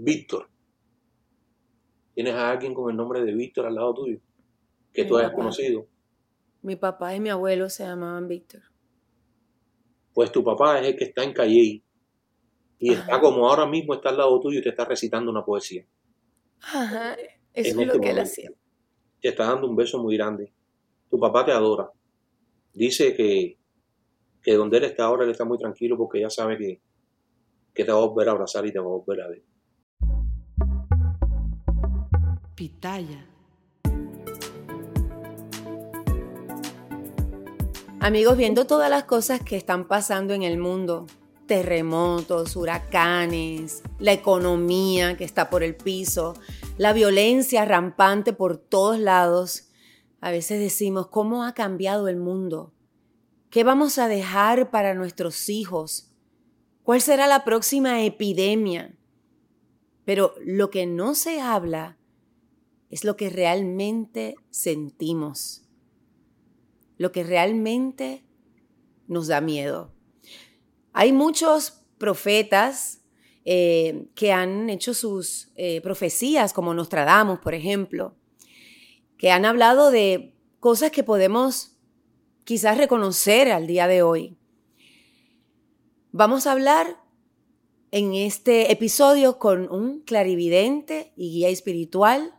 Víctor. ¿Tienes a alguien con el nombre de Víctor al lado tuyo? Que tú hayas conocido. Mi papá y mi abuelo se llamaban Víctor. Pues tu papá es el que está en Calle y está como ahora mismo está al lado tuyo y te está recitando una poesía. Ajá, eso es lo que él hacía. Te está dando un beso muy grande. Tu papá te adora. Dice que, que donde él está ahora, él está muy tranquilo porque ya sabe que, que te va a volver a abrazar y te va a volver a ver. Pitaya. Amigos, viendo todas las cosas que están pasando en el mundo, terremotos, huracanes, la economía que está por el piso, la violencia rampante por todos lados, a veces decimos, ¿cómo ha cambiado el mundo? ¿Qué vamos a dejar para nuestros hijos? ¿Cuál será la próxima epidemia? Pero lo que no se habla es lo que realmente sentimos, lo que realmente nos da miedo. Hay muchos profetas eh, que han hecho sus eh, profecías, como Nostradamus, por ejemplo, que han hablado de cosas que podemos quizás reconocer al día de hoy. Vamos a hablar en este episodio con un clarividente y guía espiritual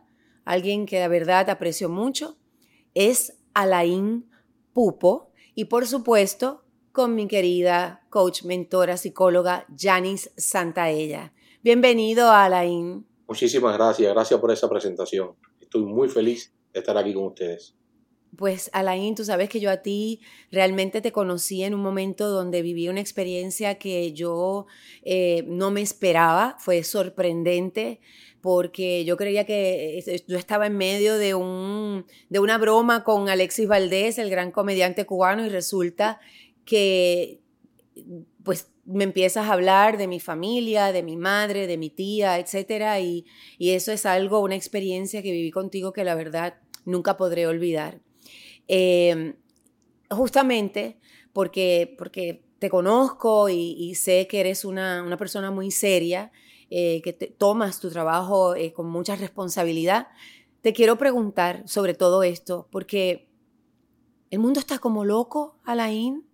alguien que de verdad aprecio mucho, es Alain Pupo y por supuesto con mi querida coach, mentora, psicóloga Janice Santaella. Bienvenido Alain. Muchísimas gracias, gracias por esa presentación. Estoy muy feliz de estar aquí con ustedes. Pues Alain, tú sabes que yo a ti realmente te conocí en un momento donde viví una experiencia que yo eh, no me esperaba, fue sorprendente porque yo creía que eh, yo estaba en medio de, un, de una broma con Alexis Valdés, el gran comediante cubano, y resulta que pues me empiezas a hablar de mi familia, de mi madre, de mi tía, etcétera, y, y eso es algo, una experiencia que viví contigo que la verdad nunca podré olvidar. Em, justamente porque, porque te conozco y, sé que eres una, una persona muy seria, eh, que tomas tu trabajo eh, con mucha responsabilidad, te quiero preguntar sobre todo esto, porque el mundo está como loco, Alain.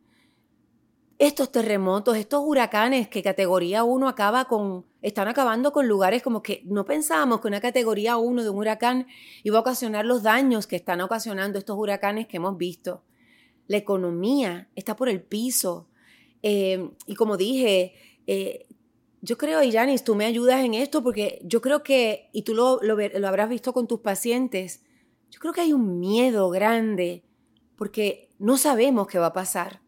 Estos terremotos, estos huracanes que categoría 1 acaba con, están acabando con lugares como que no pensábamos que una categoría 1 de un huracán iba a ocasionar los daños que están ocasionando estos huracanes que hemos visto. La economía está por el piso. Eh, y como dije, yo creo, y Janis, tú me ayudas en esto porque yo creo que, y tú lo, lo, habrás visto con tus pacientes, yo creo que hay un miedo grande porque no sabemos qué va a pasar.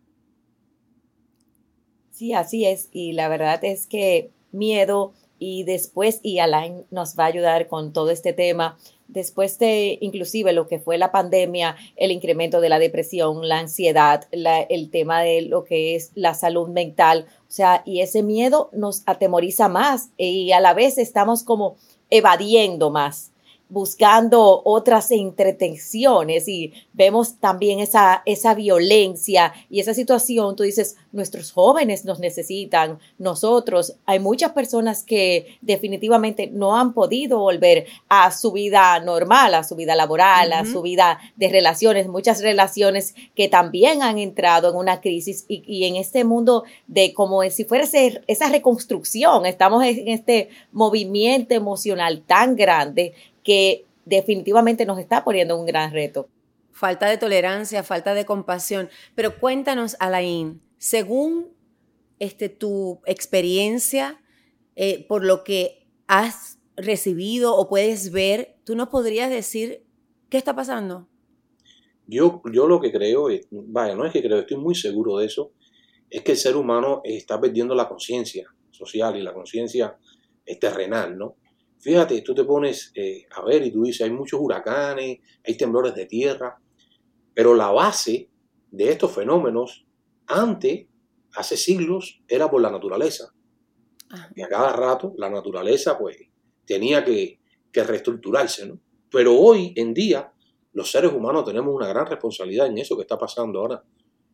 Sí, así es. Y la verdad es que miedo y después, y Alain nos va a ayudar con todo este tema, después de inclusive lo que fue la pandemia, el incremento de la depresión, la ansiedad, el tema de lo que es la salud mental, o sea, y ese miedo nos atemoriza más y a la vez estamos como evadiendo más buscando otras entretenciones y vemos también esa, esa violencia y esa situación, tú dices, nuestros jóvenes nos necesitan, nosotros, hay muchas personas que definitivamente no han podido volver a su vida normal, a su vida laboral, a su vida de relaciones, muchas relaciones que también han entrado en una crisis y, en este mundo de como si fuera esa reconstrucción, estamos en este movimiento emocional tan grande que definitivamente nos está poniendo un gran reto. Falta de tolerancia, falta de compasión. Pero cuéntanos, Alain, según este, tu experiencia, eh, por lo que has recibido o puedes ver, ¿tú nos podrías decir qué está pasando? Yo, yo lo que creo, es, vaya, no es que creo, estoy muy seguro de eso, es que el ser humano está perdiendo la conciencia social y la conciencia terrenal, ¿no? Fíjate, tú te pones eh, a ver y tú dices, hay muchos huracanes, hay temblores de tierra, pero la base de estos fenómenos antes, hace siglos, era por la naturaleza. Ah. Y a cada rato la naturaleza pues tenía que, que reestructurarse, ¿no? Pero hoy en día los seres humanos tenemos una gran responsabilidad en eso que está pasando ahora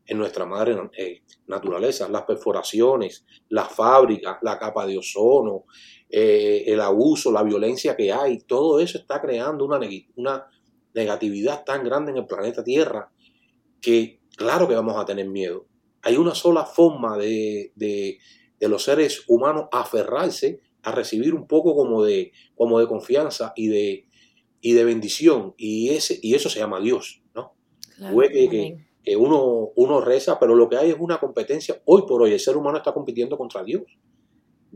en nuestra madre eh, naturaleza, las perforaciones, las fábricas, la capa de ozono, eh, el abuso, la violencia que hay, todo eso está creando una, una negatividad tan grande en el planeta Tierra que claro que vamos a tener miedo. Hay una sola forma de, de, de los seres humanos aferrarse a recibir un poco como de, como de confianza y de, y de bendición, y, ese, y eso se llama Dios, ¿no? que, que, uno, uno reza, pero lo que hay es una competencia, hoy por hoy el ser humano está compitiendo contra Dios.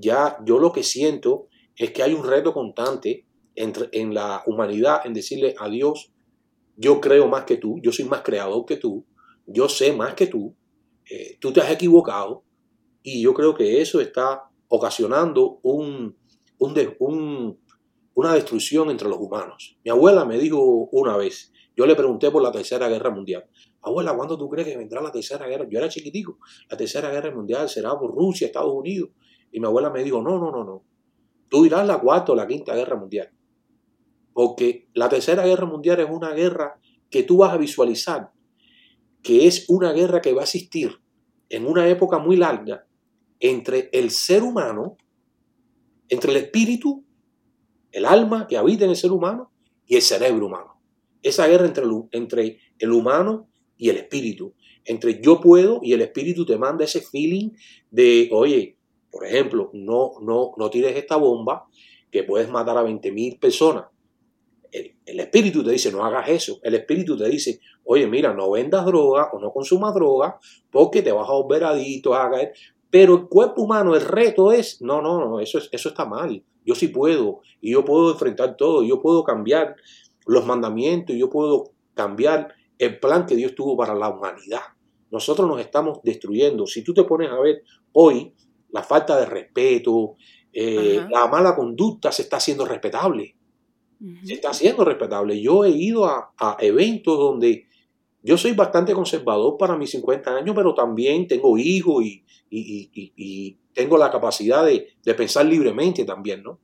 Ya yo lo que siento es que hay un reto constante entre, en la humanidad en decirle a Dios, yo creo más que tú, yo soy más creador que tú, yo sé más que tú, eh, tú te has equivocado, y yo creo que eso está ocasionando un, una destrucción entre los humanos. Mi abuela me dijo una vez, yo le pregunté por la Tercera Guerra Mundial, abuela, ¿cuándo tú crees que vendrá la Tercera Guerra? Yo era chiquitico, la Tercera Guerra Mundial será por Rusia, Estados Unidos. Y mi abuela me dijo, no, no, no, no. Tú dirás la cuarta o la quinta guerra mundial. Porque la tercera guerra mundial es una guerra que tú vas a visualizar, que es una guerra que va a existir en una época muy larga entre el ser humano, entre el espíritu, el alma que habita en el ser humano y el cerebro humano. Esa guerra entre el, entre el humano y el espíritu. Entre yo puedo y el espíritu te manda ese feeling de, oye, por ejemplo, no, no, no tires esta bomba que puedes matar a 20.000 personas. El, espíritu te dice, no hagas eso. El espíritu te dice, oye, mira, no vendas droga o no consumas droga porque te vas a volver adicto, a caer. Pero el cuerpo humano, el reto es, no, no, no, eso, es, eso está mal. Yo sí puedo y yo puedo enfrentar todo, yo puedo cambiar los mandamientos, yo puedo cambiar el plan que Dios tuvo para la humanidad. Nosotros nos estamos destruyendo. Si tú te pones a ver hoy, la falta de respeto, eh, la mala conducta se está haciendo respetable. Se está haciendo respetable. Yo he ido a, a eventos donde yo soy bastante conservador para mis 50 años, pero también tengo hijos y, y, tengo la capacidad de, pensar libremente también, ¿no?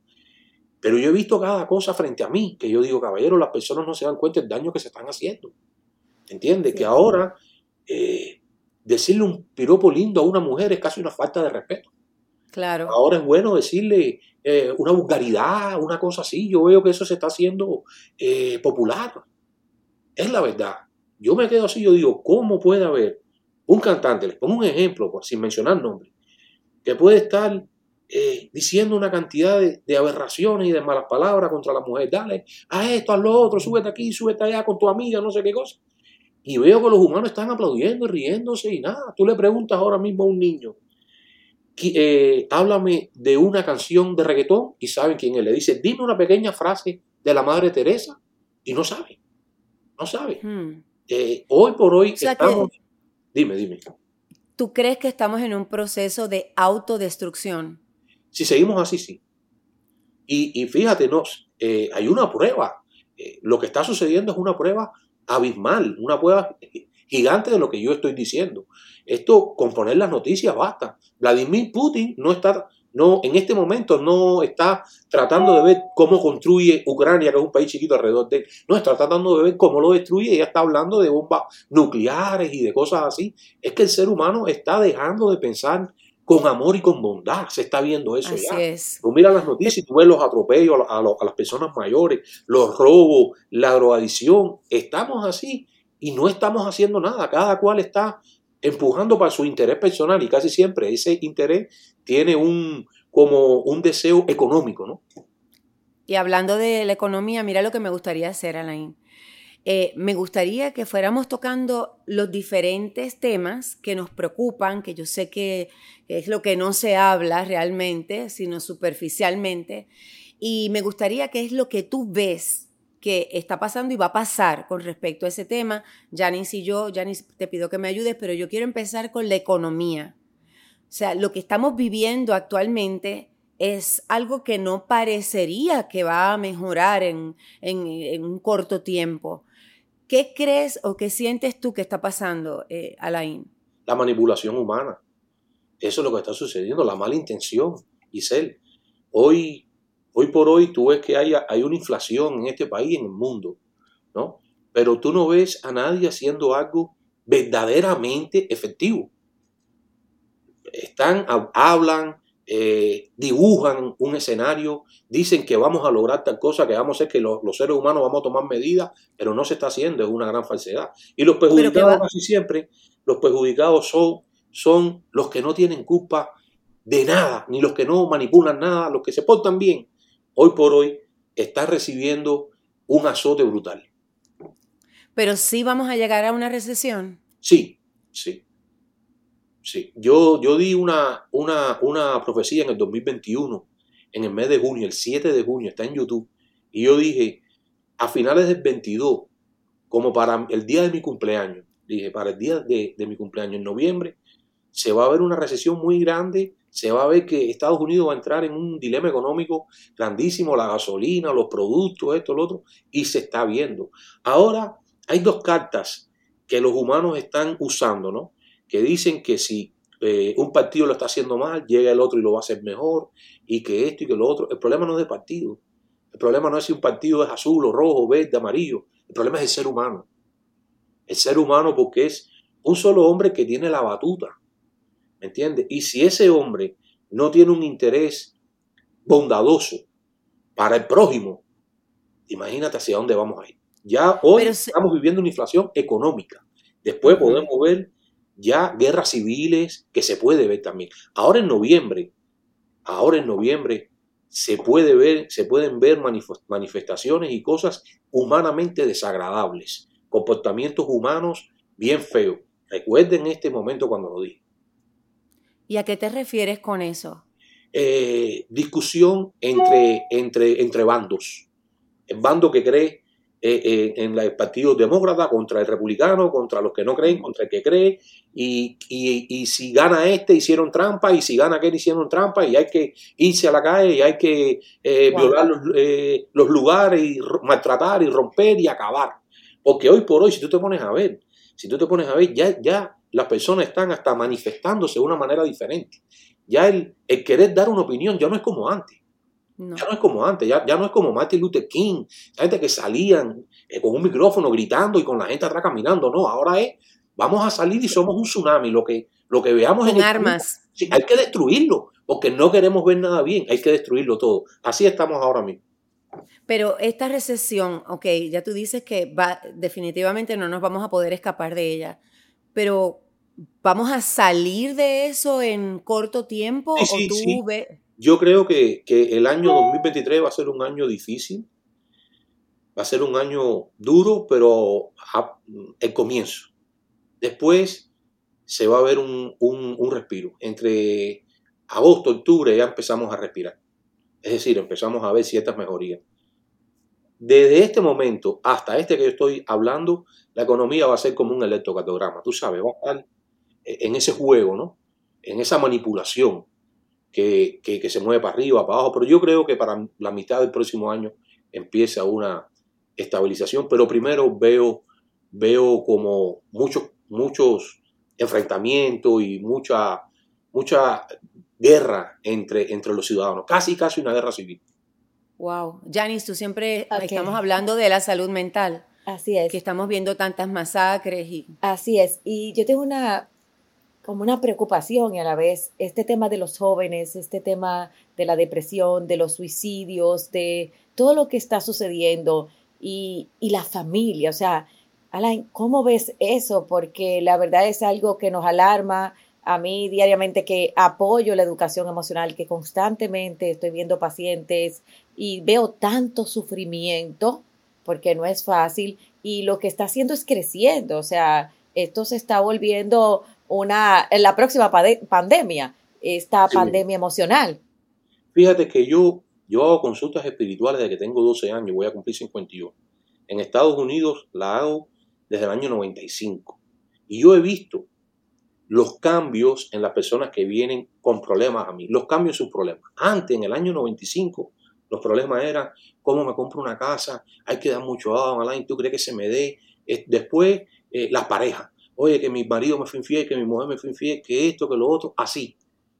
Pero yo he visto cada cosa frente a mí, que yo digo, caballero, las personas no se dan cuenta del daño que se están haciendo. ¿Entiendes? Que ahora eh, decirle un piropo lindo a una mujer es casi una falta de respeto. Claro. Ahora es bueno decirle eh, una vulgaridad, una cosa así. Yo veo que eso se está haciendo eh, popular. Es la verdad. Yo me quedo así, yo digo, ¿cómo puede haber un cantante, les pongo un ejemplo, sin mencionar nombres, que puede estar eh, diciendo una cantidad de, aberraciones y de malas palabras contra la mujer. Dale a esto, a lo otro, súbete aquí, súbete allá con tu amiga, no sé qué cosa. Y veo que los humanos están aplaudiendo y riéndose y nada. Tú le preguntas ahora mismo a un niño, eh, háblame de una canción de reggaetón y saben quién es. Le dice, dime una pequeña frase de la Madre Teresa y no sabe. No sabe. Hmm. Eh, hoy por hoy estamos... Dime, dime. ¿Tú crees que estamos en un proceso de autodestrucción? Si seguimos así, sí. Y, fíjate, no, eh, hay una prueba. Lo que está sucediendo es una prueba abismal, una prueba gigante de lo que yo estoy diciendo. Esto, con poner las noticias, basta. Vladimir Putin no está no, en este momento no está tratando de ver cómo construye Ucrania, que es un país chiquito alrededor de él. No, está tratando de ver cómo lo destruye. Ella está hablando de bombas nucleares y de cosas así. Es que el ser humano está dejando de pensar con amor y con bondad. Se está viendo eso así ya. Es. Tú miras las noticias y tú ves los atropellos a, a las personas mayores, los robos, la drogadicción. Estamos así y no estamos haciendo nada. Cada cual está empujando para su interés personal y casi siempre ese interés tiene un como un deseo económico, ¿no? Y hablando de la economía, mira lo que me gustaría hacer, Alain. Eh, me gustaría que fuéramos tocando los diferentes temas que nos preocupan, que yo sé que es lo que no se habla realmente, sino superficialmente. Y me gustaría que es lo que tú ves que está pasando y va a pasar con respecto a ese tema. Janice y yo, Janice, te pido que me ayudes, pero yo quiero empezar con la economía. O sea, lo que estamos viviendo actualmente es algo que no parecería que va a mejorar en, un corto tiempo. ¿Qué crees o qué sientes tú que está pasando, eh, Alain? La manipulación humana. Eso es lo que está sucediendo, la mala intención. Giselle, hoy Hoy por hoy tú ves que hay, hay una inflación en este país y en el mundo, ¿no? Pero tú no ves a nadie haciendo algo verdaderamente efectivo. Están, hablan, eh, dibujan un escenario, dicen que vamos a lograr tal cosa, que vamos a hacer que los, seres humanos vamos a tomar medidas, pero no se está haciendo, es una gran falsedad. Y los perjudicados casi siempre, los perjudicados son, son los que no tienen culpa de nada, ni los que no manipulan nada, los que se portan bien. Hoy por hoy están recibiendo un azote brutal. Pero sí vamos a llegar a una recesión. Sí, sí. Sí. Yo, yo di una, una, una profecía en el 2021, en el mes de junio, el 7 de junio, está en YouTube. Y yo dije, a finales del 22, como para el día de mi cumpleaños, dije, para el día de, de mi cumpleaños, en noviembre, se va a ver una recesión muy grande se va a ver que Estados Unidos va a entrar en un dilema económico grandísimo, la gasolina, los productos, esto, lo otro, y se está viendo. Ahora hay dos cartas que los humanos están usando, ¿no? Que dicen que si eh, un partido lo está haciendo mal, llega el otro y lo va a hacer mejor, y que esto y que lo otro. El problema no es de partido. El problema no es si un partido es azul o rojo, verde, amarillo. El problema es el ser humano. El ser humano porque es un solo hombre que tiene la batuta ¿Me entiendes? Y si ese hombre no tiene un interés bondadoso para el prójimo, imagínate hacia dónde vamos a ir. Ya hoy estamos viviendo una inflación económica. Después podemos ver ya guerras civiles que se puede ver también. Ahora en noviembre, ahora en noviembre se puede ver, se pueden ver manifestaciones y cosas humanamente desagradables, comportamientos humanos bien feos. Recuerden este momento cuando lo dije. ¿Y a qué te refieres con eso? Eh, discusión entre, entre, entre bandos. El bando que cree eh, eh, en el Partido Demócrata contra el Republicano, contra los que no creen, contra el que cree, y, si gana este hicieron trampa, y si gana aquel hicieron trampa, y hay que irse a la calle, y hay que violar los, los, lugares, y maltratar, y romper, y acabar. Porque hoy por hoy, si tú te pones a ver, si tú te pones a ver, ya, ya las personas están hasta manifestándose de una manera diferente. Ya el, el querer dar una opinión ya no es como antes. Ya no es como antes, ya, ya, no es como Martin Luther King, la gente que salían eh, con un micrófono gritando y con la gente atrás caminando. No, ahora es, vamos a salir y somos un tsunami. Lo que, lo que veamos en armas. hay que destruirlo, porque no queremos ver nada bien, hay que destruirlo todo. Así estamos ahora mismo. Pero esta recesión, ok, ya tú dices que va, definitivamente no nos vamos a poder escapar de ella, pero ¿Vamos a salir de eso en corto tiempo? Sí, sí, Yo creo que, el año 2023 va a ser un año difícil, va a ser un año duro, pero el comienzo. Después se va a ver un, un respiro. Entre agosto, octubre ya empezamos a respirar. Es decir, empezamos a ver ciertas mejorías. Desde este momento hasta este que yo estoy hablando, la economía va a ser como un electrocardiograma. Tú sabes, va a estar en ese juego, ¿no? En esa manipulación que, se mueve para arriba, para abajo. Pero yo creo que para la mitad del próximo año empieza una estabilización. Pero primero veo, veo como muchos, muchos enfrentamientos y mucha, mucha guerra entre, entre los ciudadanos. Casi, casi una guerra civil. Wow. Janice, tú siempre estamos hablando de la salud mental. Así es. Que estamos viendo tantas masacres y. Así es. Y yo tengo una como una preocupación y a la vez este tema de los jóvenes, este tema de la depresión, de los suicidios, de todo lo que está sucediendo y, la familia. O sea, Alain, ¿cómo ves eso? Porque la verdad es algo que nos alarma a mí diariamente que apoyo la educación emocional, que constantemente estoy viendo pacientes y veo tanto sufrimiento, porque no es fácil, y lo que está haciendo es creciendo, o sea, esto se está volviendo una, en la próxima pandemia, esta pandemia emocional. Fíjate que yo, yo hago consultas espirituales desde que tengo 12 años, voy a cumplir 51. En Estados Unidos la hago desde el año 95. Y yo he visto los cambios en las personas que vienen con problemas a mí, los cambios en sus problemas. Antes, en el año 95, los problemas eran cómo me compro una casa, hay que dar mucho agua, ¿tú crees que se me dé? Después, eh, las parejas oye, que mi marido me fue infiel, que mi mujer me fue infiel, que esto, que lo otro, así.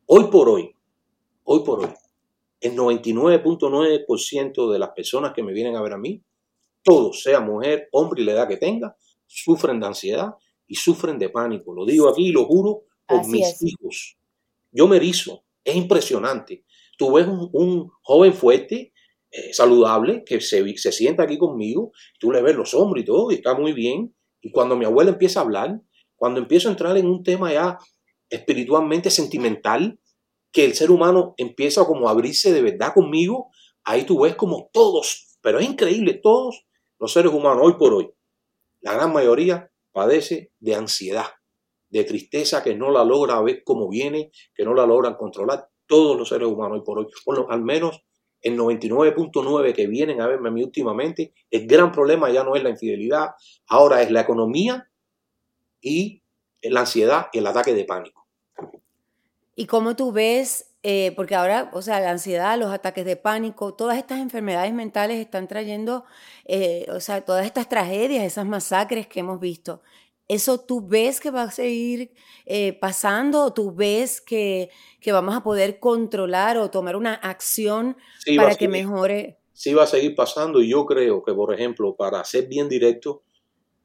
Hoy por hoy, hoy por hoy, el 99.9% de las personas que me vienen a ver a mí, todos, sea mujer, hombre y la edad que tenga, sufren de ansiedad, y sufren de pánico. Lo digo aquí y lo juro por mis hijos. Yo me erizo. Es impresionante. Tú ves un, joven fuerte, eh, saludable, que se, se sienta aquí conmigo, tú le ves los hombros y todo, y está muy bien. Y cuando mi abuela empieza a hablar, cuando empiezo a entrar en un tema ya espiritualmente sentimental, que el ser humano empieza como a abrirse de verdad conmigo, ahí tú ves como todos, pero es increíble, todos los seres humanos hoy por hoy, la gran mayoría padece de ansiedad, de tristeza que no la logra ver cómo viene, que no la logran controlar todos los seres humanos hoy por hoy, bueno, al menos el 99.9 que vienen a verme a mí últimamente, el gran problema ya no es la infidelidad, ahora es la economía y la ansiedad y el ataque de pánico. ¿Y cómo tú ves, eh, porque ahora, o sea, la ansiedad, los ataques de pánico, todas estas enfermedades mentales están trayendo, eh, o sea, todas estas tragedias, esas masacres que hemos visto. ¿Eso tú ves que va a seguir eh, pasando o tú ves que, que, vamos a poder controlar o tomar una acción para que mejore? Sí, va a seguir pasando y yo creo que, por ejemplo, para ser bien directo,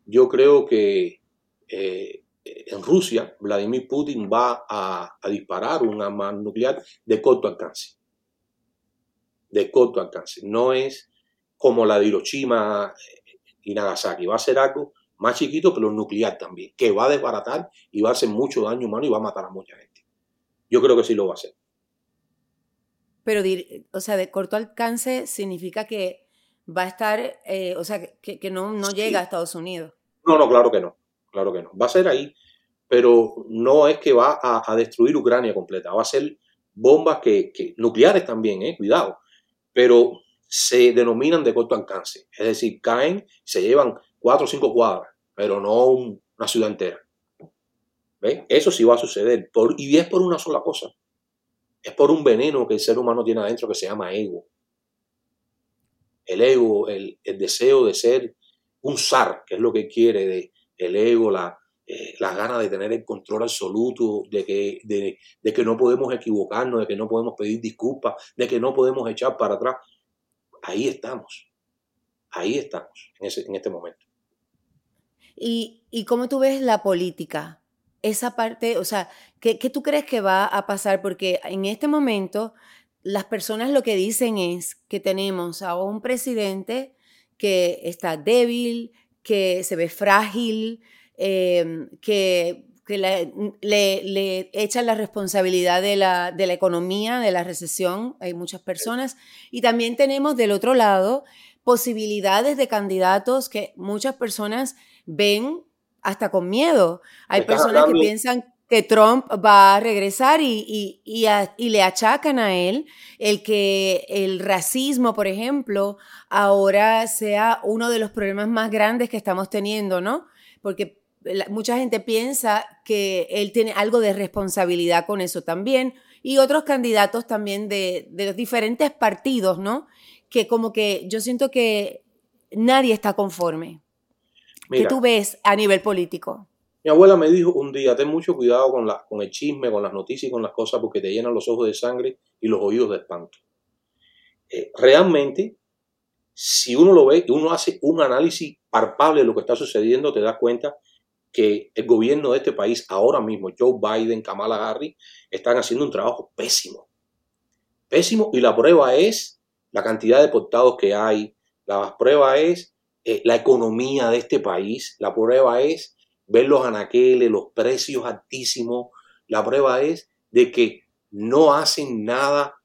yo creo que eh, en Rusia Vladimir Putin va a, a disparar un arma nuclear de corto alcance. De corto alcance. No es como la de Hiroshima y Nagasaki. Va a ser algo más chiquito, pero nuclear también, que va a desbaratar y va a hacer mucho daño humano y va a matar a mucha gente. Yo creo que sí lo va a hacer. Pero, o sea, de corto alcance significa que va a estar, eh, o sea, que, no, no llega a Estados Unidos. No, no, claro que no, claro que no. Va a ser ahí, pero no es que va a, destruir Ucrania completa, va a ser bombas que, que, nucleares también, eh, cuidado, pero se denominan de corto alcance, es decir, caen, se llevan cuatro o cinco cuadras, pero no una ciudad entera. ¿Ves? Eso sí va a suceder. Por, y es por una sola cosa. Es por un veneno que el ser humano tiene adentro que se llama ego. El ego, el, deseo de ser un zar, que es lo que quiere, de, el ego, la, eh, las ganas de tener el control absoluto, de que, no podemos equivocarnos, de que no podemos pedir disculpas, de que no podemos echar para atrás. Ahí estamos. Ahí estamos en este momento. ¿Y, cómo tú ves la política? Esa parte, o sea, ¿qué, ¿qué tú crees que va a pasar? Porque en este momento las personas lo que dicen es que tenemos a un presidente que está débil, que se ve frágil, em, que, que le, le, echan la responsabilidad de la, de la economía, de la recesión, hay muchas personas, y también tenemos del otro lado posibilidades de candidatos que muchas personas ven hasta con miedo. Hay personas que piensan que Trump va a regresar y, y, le achacan a él el que el racismo, por ejemplo, ahora sea uno de los problemas más grandes que estamos teniendo, ¿no? Porque mucha gente piensa que él tiene algo de responsabilidad con eso también y otros candidatos también de, de los diferentes partidos, ¿no? Que como que yo siento que nadie está conforme. ¿Qué tú ves a nivel político? Mi abuela me dijo un día, ten mucho cuidado con, la, con el chisme, con las noticias y con las cosas porque te llenan los ojos de sangre y los oídos de espanto. Eh, realmente, si uno lo ve y uno hace un análisis palpable de lo que está sucediendo, te das cuenta que el gobierno de este país ahora mismo, Joe Biden, Kamala Harris, están haciendo un trabajo pésimo. Pésimo y la prueba es la cantidad de deportados que hay, la prueba es eh, la economía de este país. La prueba es ver los anaqueles, los precios altísimos. La prueba es de que no hacen nada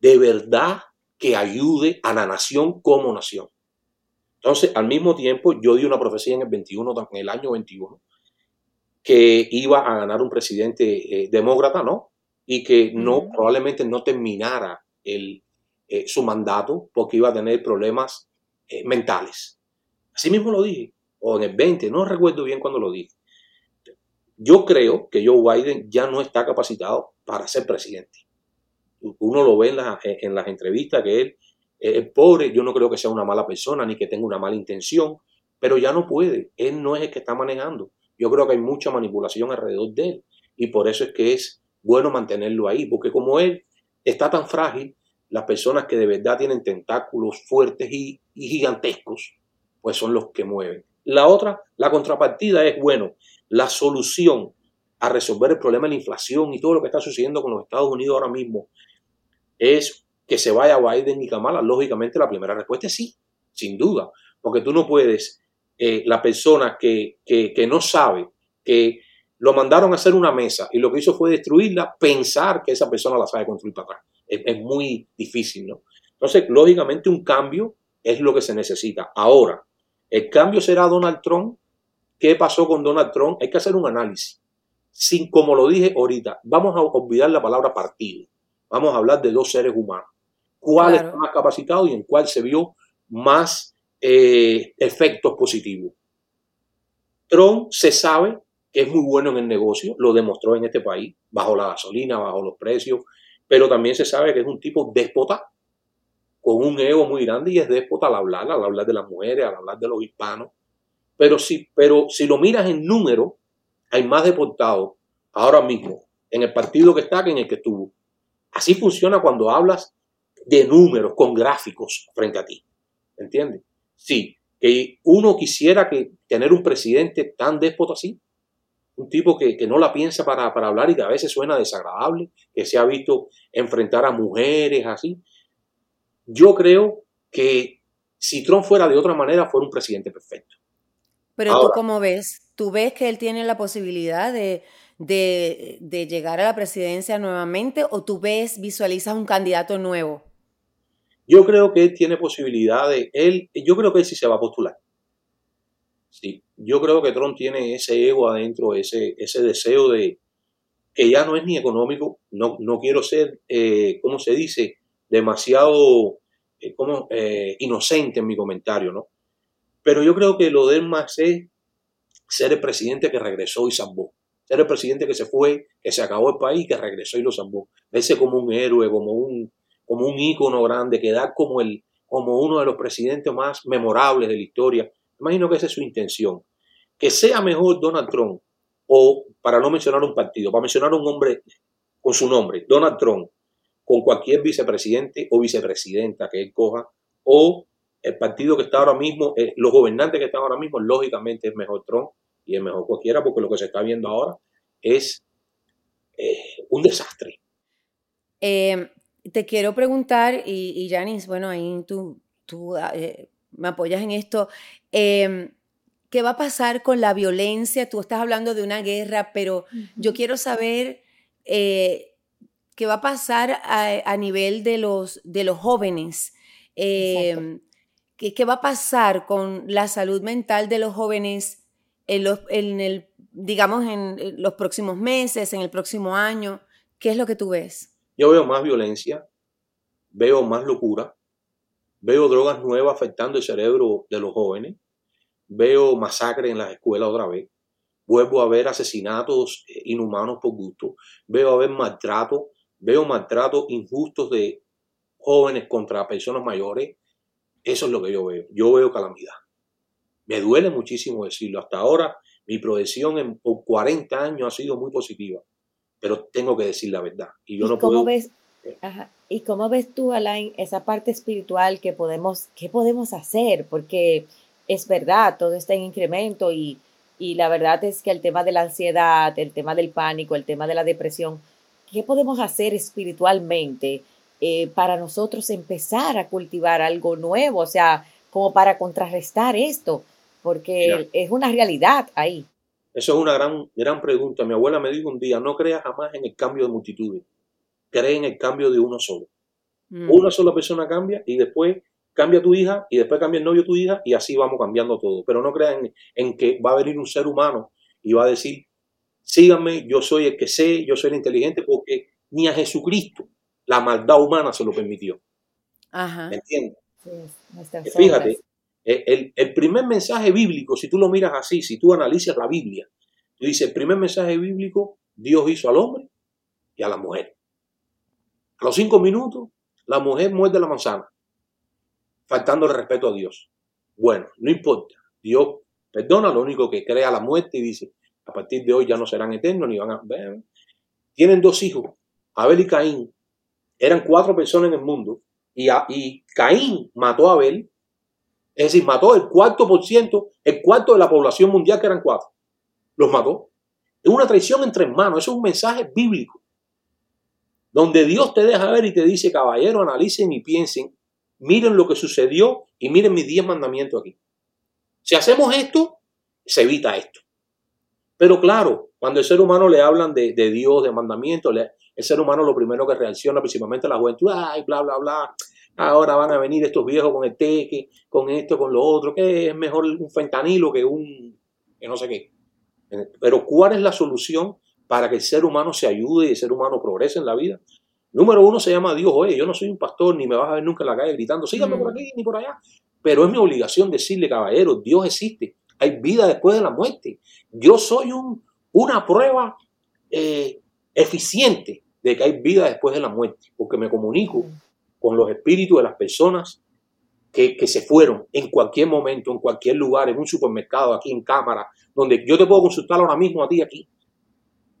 de verdad que ayude a la nación como nación. Entonces, al mismo tiempo, yo di una profecía en el 21, en el año 21, que iba a ganar un presidente eh, demócrata, ¿no? Y que no, probablemente no terminara el, eh, su mandato porque iba a tener problemas mentales. Así mismo lo dije, o en el 20, no recuerdo bien cuando lo dije. Yo creo que Joe Biden ya no está capacitado para ser presidente. Uno lo ve en, las entrevistas que él es pobre, yo no creo que sea una mala persona ni que tenga una mala intención, pero ya no puede, él no es el que está manejando. Yo creo que hay mucha manipulación alrededor de él y por eso es que es bueno mantenerlo ahí, porque como él está tan frágil, las personas que de verdad tienen tentáculos fuertes y gigantescos, pues son los que mueven. La otra, la contrapartida es, bueno, la solución a resolver el problema de la inflación y todo lo que está sucediendo con los Estados Unidos ahora mismo es que se vaya Biden y Kamala. Lógicamente la primera respuesta es sí, sin duda, porque tú no puedes, eh, la persona que, que no sabe que lo mandaron a hacer una mesa y lo que hizo fue destruirla, pensar que esa persona la sabe construir para atrás. Es, muy difícil, ¿no? Entonces, lógicamente un cambio es lo que se necesita. Ahora, ¿el cambio será Donald Trump? ¿Qué pasó con Donald Trump? Hay que hacer un análisis. Sin, como lo dije ahorita, vamos a olvidar la palabra partido. Vamos a hablar de dos seres humanos. ¿Cuál está más capacitado y en cuál se vio más eh, efectos positivos? Trump se sabe que es muy bueno en el negocio, lo demostró en este país, bajo la gasolina, bajo los precios, pero también se sabe que es un tipo déspota, con un ego muy grande y es déspota al hablar, al hablar de las mujeres, al hablar de los hispanos. Pero si, pero si lo miras en número, hay más deportados ahora mismo en el partido que está que en el que estuvo. Así funciona cuando hablas de números, con gráficos frente a ti. ¿Entiendes? Sí, que uno quisiera que tener un presidente tan déspota así, un tipo que, no la piensa para, hablar y que a veces suena desagradable, que se ha visto enfrentar a mujeres así. Yo creo que si Trump fuera de otra manera, fuera un presidente perfecto. Pero tú cómo ves, tú ves que él tiene la posibilidad de, de, llegar a la presidencia nuevamente o tú ves, visualizas un candidato nuevo? Yo creo que él tiene posibilidad de, él, yo creo que él sí se va a postular. Sí, yo creo que Trump tiene ese ego adentro, ese, ese deseo de que ya no es ni económico, no, no quiero ser, eh, ¿cómo se dice?, demasiado eh, como, eh, inocente en mi comentario, ¿no? Pero yo creo que lo de más es ser el presidente que regresó y salvó. Ser el presidente que se fue, que se acabó el país, que regresó y lo salvó. Verse como un héroe, como un, como un ícono grande, quedar como, el, como uno de los presidentes más memorables de la historia. Imagino que esa es su intención. Que sea mejor Donald Trump, o para no mencionar un partido, para mencionar un hombre con su nombre, Donald Trump, con cualquier vicepresidente o vicepresidenta que él coja, o el partido que está ahora mismo, eh, los gobernantes que están ahora mismo, lógicamente es mejor Trump y es mejor cualquiera, porque lo que se está viendo ahora es eh, un desastre. Eh, te quiero preguntar, y, y Janice, bueno, ahí tú, tú me apoyas en esto. Em, ¿Qué va a pasar con la violencia? Tú estás hablando de una guerra, pero yo quiero saber eh, qué va a pasar a, nivel de los, de los jóvenes. Em, ¿qué, va a pasar con la salud mental de los jóvenes en, los, en el, digamos, en los próximos meses, en el próximo año? ¿Qué es lo que tú ves? Yo veo más violencia, veo más locura, Veo drogas nuevas afectando el cerebro de los jóvenes. Veo masacres en las escuelas otra vez. Vuelvo a ver asesinatos eh, inhumanos por gusto. Veo a ver maltrato. Veo maltratos injustos de jóvenes contra personas mayores. Eso es lo que yo veo. Yo veo calamidad. Me duele muchísimo decirlo. Hasta ahora mi proyección en, por 40 años ha sido muy positiva. Pero tengo que decir la verdad. Y yo no cómo ves ¿Y cómo ves tú, Alain, esa parte espiritual que podemos, qué podemos hacer? Porque es verdad, todo está en incremento y, y la verdad es que el tema de la ansiedad, el tema del pánico, el tema de la depresión, ¿qué podemos hacer espiritualmente eh, para nosotros empezar a cultivar algo nuevo? O sea, como para contrarrestar esto, porque es una realidad ahí. Eso es una gran, gran pregunta. Mi abuela me dijo un día, no creas jamás en el cambio de multitudes cree en el cambio de uno solo. Mm. Una sola persona cambia y después cambia tu hija y después cambia el novio de tu hija y así vamos cambiando todo. Pero no crean en, que va a venir un ser humano y va a decir, síganme, yo soy el que sé, yo soy el inteligente, porque ni a Jesucristo la maldad humana se lo permitió. ¿Me entiendes? Fíjate, el, el, primer mensaje bíblico, si tú lo miras así, si tú analizas la Biblia, tú dices, el primer mensaje bíblico, Dios hizo al hombre y a la mujer. A los cinco minutos, la mujer muerde la manzana, faltando el respeto a Dios. Bueno, no importa. Dios perdona, lo único que crea la muerte y dice, a partir de hoy ya no serán eternos ni van a ver. Tienen dos hijos, Abel y Caín. Eran cuatro personas en el mundo y, Caín mató a Abel, es decir, mató el cuarto por ciento, el cuarto de la población mundial que eran cuatro. los mató. Es una traición entre hermanos, eso es un mensaje bíblico. Donde Dios te deja ver y te dice, caballero, analicen y piensen, miren lo que sucedió y miren mis diez mandamientos aquí. Si hacemos esto, se evita esto. Pero claro, cuando el ser humano le hablan de, Dios, de mandamientos, el ser humano lo primero que reacciona, principalmente la juventud, ay, bla, bla, bla, ahora van a venir estos viejos con el teque, con esto, con lo otro, que es mejor un fentanilo que un, que no sé qué. Pero ¿cuál es la solución para que el ser humano se ayude y el ser humano progrese en la vida? Número uno se llama Dios, oye, yo no soy un pastor, ni me vas a ver nunca en la calle gritando, síganme por mm. aquí ni por allá. Pero es mi obligación decirle, caballero, Dios existe, hay vida después de la muerte. Yo soy un, una prueba eh, eficiente de que hay vida después de la muerte, porque me comunico con los espíritus de las personas que, que, se fueron en cualquier momento, en cualquier lugar, en un supermercado, aquí en cámara, donde yo te puedo consultar ahora mismo a ti aquí.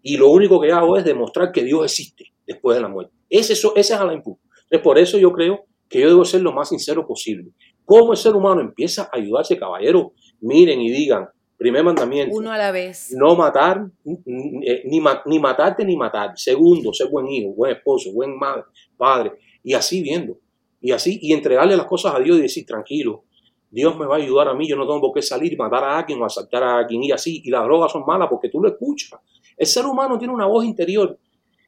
Y lo único que hago es demostrar que Dios existe después de la muerte. Ese, ese es el input. Entonces, por eso yo creo que yo debo ser lo más sincero posible. ¿Cómo el ser humano empieza a ayudarse, caballero? Miren y digan, primer mandamiento. Uno a la vez. No matar, eh, ni, ni matarte ni matar. Segundo, ser buen hijo, buen esposo, buen madre, padre. Y así viendo. Y así, y entregarle las cosas a Dios y decir, tranquilo, Dios me va a ayudar a mí, yo no tengo por qué salir y matar a alguien o asaltar a alguien y así. Y las drogas son malas porque tú lo escuchas. El ser humano tiene una voz interior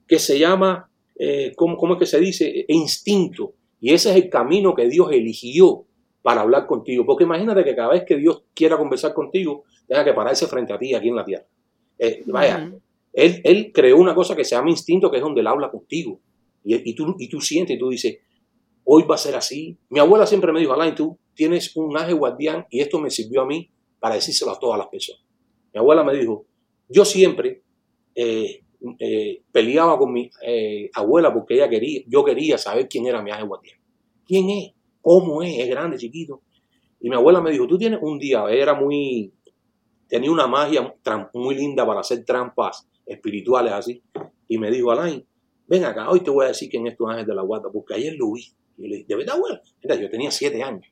que se llama, eh, ¿cómo, es que se dice? Instinto. Y ese es el camino que Dios eligió para hablar contigo. Porque imagínate que cada vez que Dios quiera conversar contigo, tenga que pararse frente a ti aquí en la tierra. Eh, vaya, él, él, creó una cosa que se llama instinto, que es donde Él habla contigo. Y, y, tú, y tú sientes y tú dices, hoy va a ser así. Mi abuela siempre me dijo, Alain, tú tienes un ángel guardián y esto me sirvió a mí para decírselo a todas las personas. Mi abuela me dijo, yo siempre eh, eh, peleaba con mi eh, abuela porque ella quería, yo quería saber quién era mi ángel guardián. ¿Quién es? ¿Cómo es? ¿Es grande, chiquito? Y mi abuela me dijo, tú tienes un día, era muy, tenía una magia muy linda para hacer trampas espirituales así. Y me dijo, Alain, ven acá, hoy te voy a decir quién es tu ángel de la guarda, porque ayer lo vi. Y le dije, ¿de verdad, abuela? yo tenía siete años.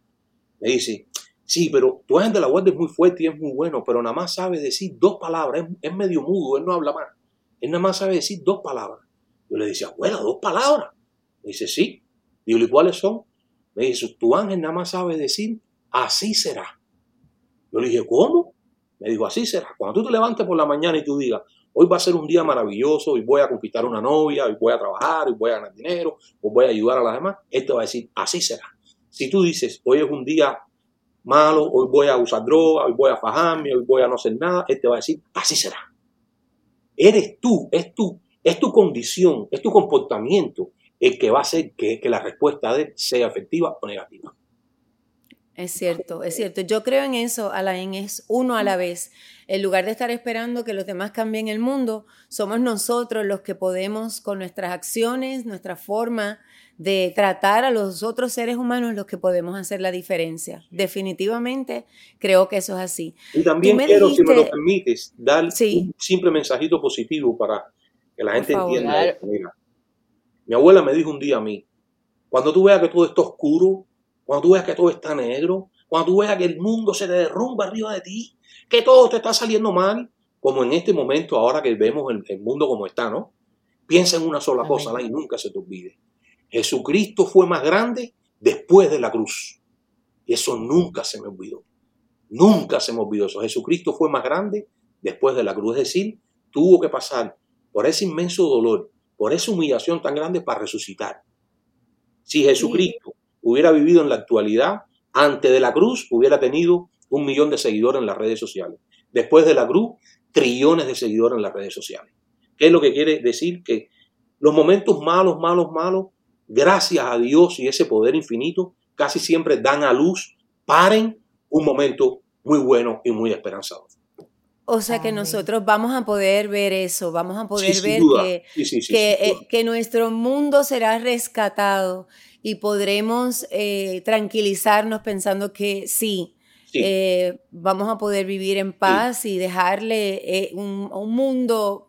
Me dice, sí, pero tu ángel de la guardia es muy fuerte y es muy bueno, pero nada más sabe decir dos palabras, es, medio mudo, él no habla más. Él nada más sabe decir dos palabras. Yo le decía, abuela, dos palabras. Me dice, sí. Digo, ¿y cuáles son? Me dice, tu ángel nada más sabe decir, así será. Yo le dije, ¿cómo? Me dijo, así será. Cuando tú te levantes por la mañana y tú digas, hoy va a ser un día maravilloso, hoy voy a conquistar una novia, hoy voy a trabajar, hoy voy a ganar dinero, hoy voy a ayudar a las demás, él te va a decir, así será. Si tú dices, hoy es un día malo, hoy voy a usar droga, hoy voy a fajarme, hoy voy a no hacer nada, él te va a decir, así será. Eres tú, es tú, es tu condición, es tu comportamiento el que va a hacer que, que la respuesta de él sea efectiva o negativa. Es cierto, es cierto. Yo creo en eso, Alain, es uno a la vez. En lugar de estar esperando que los demás cambien el mundo, somos nosotros los que podemos, con nuestras acciones, nuestra forma de tratar a los otros seres humanos, los que podemos hacer la diferencia. Definitivamente creo que eso es así. Y también quiero, si me lo permites, dar un simple mensajito positivo para que la gente entienda. Mi abuela me dijo un día a mí, cuando tú veas que todo está oscuro, cuando tú veas que todo está negro, cuando tú veas que el mundo se derrumba arriba de ti, que todo te está saliendo mal, como en este momento ahora que vemos el, mundo como está, ¿no? Piensa en una sola cosa, y nunca se te olvide Jesucristo fue más grande después de la cruz. Y eso nunca se me olvidó. Nunca se me olvidó eso. Jesucristo fue más grande después de la cruz. Es decir, tuvo que pasar por ese inmenso dolor, por esa humillación tan grande para resucitar. Si Jesucristo hubiera vivido en la actualidad, antes de la cruz hubiera tenido un millón de seguidores en las redes sociales. Después de la cruz, trillones de seguidores en las redes sociales. ¿Qué es lo que quiere decir? Que los momentos malos, malos, malos, gracias a Dios y ese poder infinito, casi siempre dan a luz, paren un momento muy bueno y muy esperanzador. O sea que nosotros vamos a poder ver eso, vamos a poder ver que, eh, que, nuestro mundo será rescatado y podremos eh, tranquilizarnos pensando que sí, eh, vamos a poder vivir en paz y dejarle un, un mundo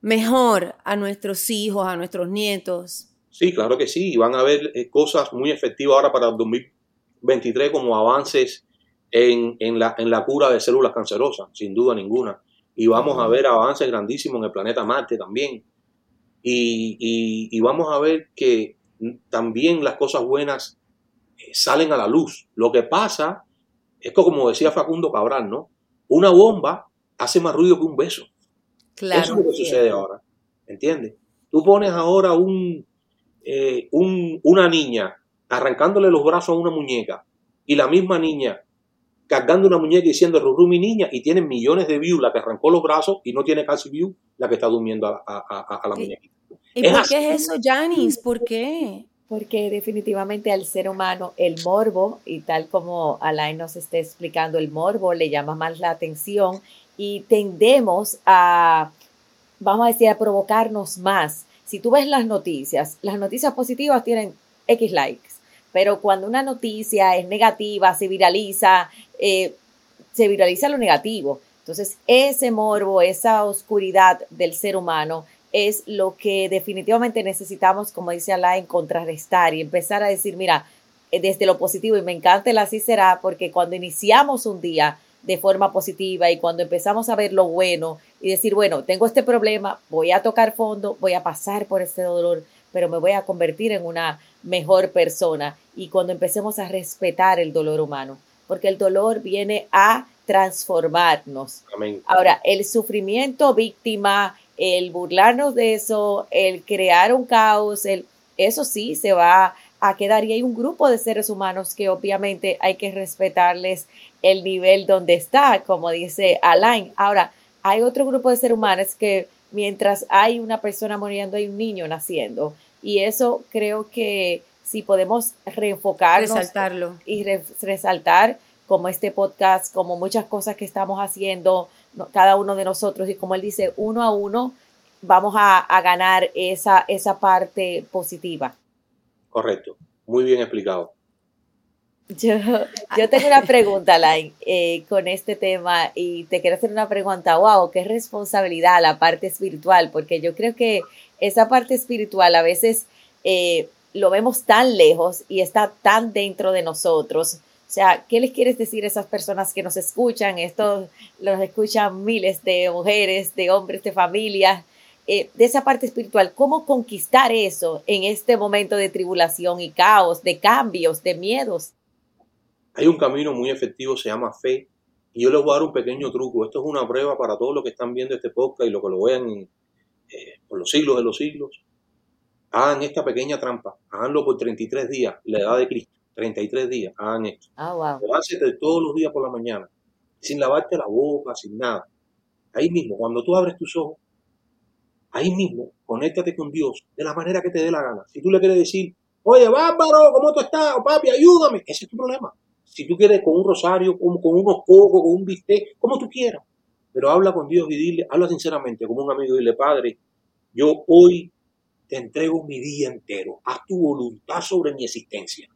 mejor a nuestros hijos, a nuestros nietos. Sí, claro que sí. Van a haber eh, cosas muy efectivas ahora para el 2023 como avances en, la, en la cura de células cancerosas, sin duda ninguna. y vamos a ver avances grandísimos en el planeta Marte también. Y, vamos a ver que también las cosas buenas eh, salen a la luz. Lo que pasa es que, como decía Facundo Cabral, ¿no? Una bomba hace más ruido que un beso. Claro. Eso es lo que sucede ahora. ¿Entiendes? Tú pones ahora un, eh, un, una niña arrancándole los brazos a una muñeca y la misma niña cargando una muñeca y diciendo Ruru mi niña y tiene millones de views la que arrancó los brazos y no tiene casi views la que está durmiendo a, la muñeca. ¿Y por qué es eso, Janis? ¿Por qué? Porque definitivamente al ser humano el morbo, y tal como Alain nos está explicando, el morbo le llama más la atención y tendemos a, vamos a decir, a provocarnos más. Si tú ves las noticias, las noticias positivas tienen X likes pero cuando una noticia es negativa, se viraliza, eh, se viraliza lo negativo. Entonces, ese morbo, esa oscuridad del ser humano es lo que definitivamente necesitamos, como dice Alain, contrarrestar y empezar a decir, mira, eh, desde lo positivo, y me encanta el así será, porque cuando iniciamos un día de forma positiva y cuando empezamos a ver lo bueno y decir, bueno, tengo este problema, voy a tocar fondo, voy a pasar por este dolor, pero me voy a convertir en una mejor persona y cuando empecemos a respetar el dolor humano, porque el dolor viene a transformarnos. Ahora, el sufrimiento víctima, el burlarnos de eso, el crear un caos, el, eso sí se va a quedar y hay un grupo de seres humanos que obviamente hay que respetarles el nivel donde está, como dice Alain. Ahora, hay otro grupo de seres humanos que mientras hay una persona muriendo, hay un niño naciendo. Y eso creo que si podemos reenfocarnos Resaltarlo. y resaltar como este podcast, como muchas cosas que estamos haciendo cada uno de nosotros y como él dice, uno a uno vamos a, ganar esa, esa parte positiva. Correcto, muy bien explicado. Yo, yo tengo una pregunta, Lain, eh, con este tema y te quiero hacer una pregunta, wow, qué responsabilidad la parte espiritual, porque yo creo que esa parte espiritual a veces eh, lo vemos tan lejos y está tan dentro de nosotros. O sea, ¿qué les quieres decir a esas personas que nos escuchan? Esto los escuchan miles de mujeres, de hombres, de familias, eh, de esa parte espiritual. ¿Cómo conquistar eso en este momento de tribulación y caos, de cambios, de miedos? Hay un camino muy efectivo, se llama fe. Y yo les voy a dar un pequeño truco. Esto es una prueba para todos los que están viendo este podcast y los que lo vean eh, por los siglos de los siglos. Hagan esta pequeña trampa. Háganlo por 33 días, la edad de Cristo. 33 días, hagan esto. Ah, wow. todos los días por la mañana, sin lavarte la boca, sin nada. Ahí mismo, cuando tú abres tus ojos, ahí mismo, conéctate con Dios de la manera que te dé la gana. Si tú le quieres decir, oye, bárbaro, ¿cómo tú estás? papi, ayúdame. Ese es tu problema. Si tú quieres con un rosario, con, con unos cocos, con un bistec, como tú quieras. Pero habla con Dios y dile, habla sinceramente como un amigo dile, Padre, yo hoy te entrego mi día entero, haz tu voluntad sobre mi existencia.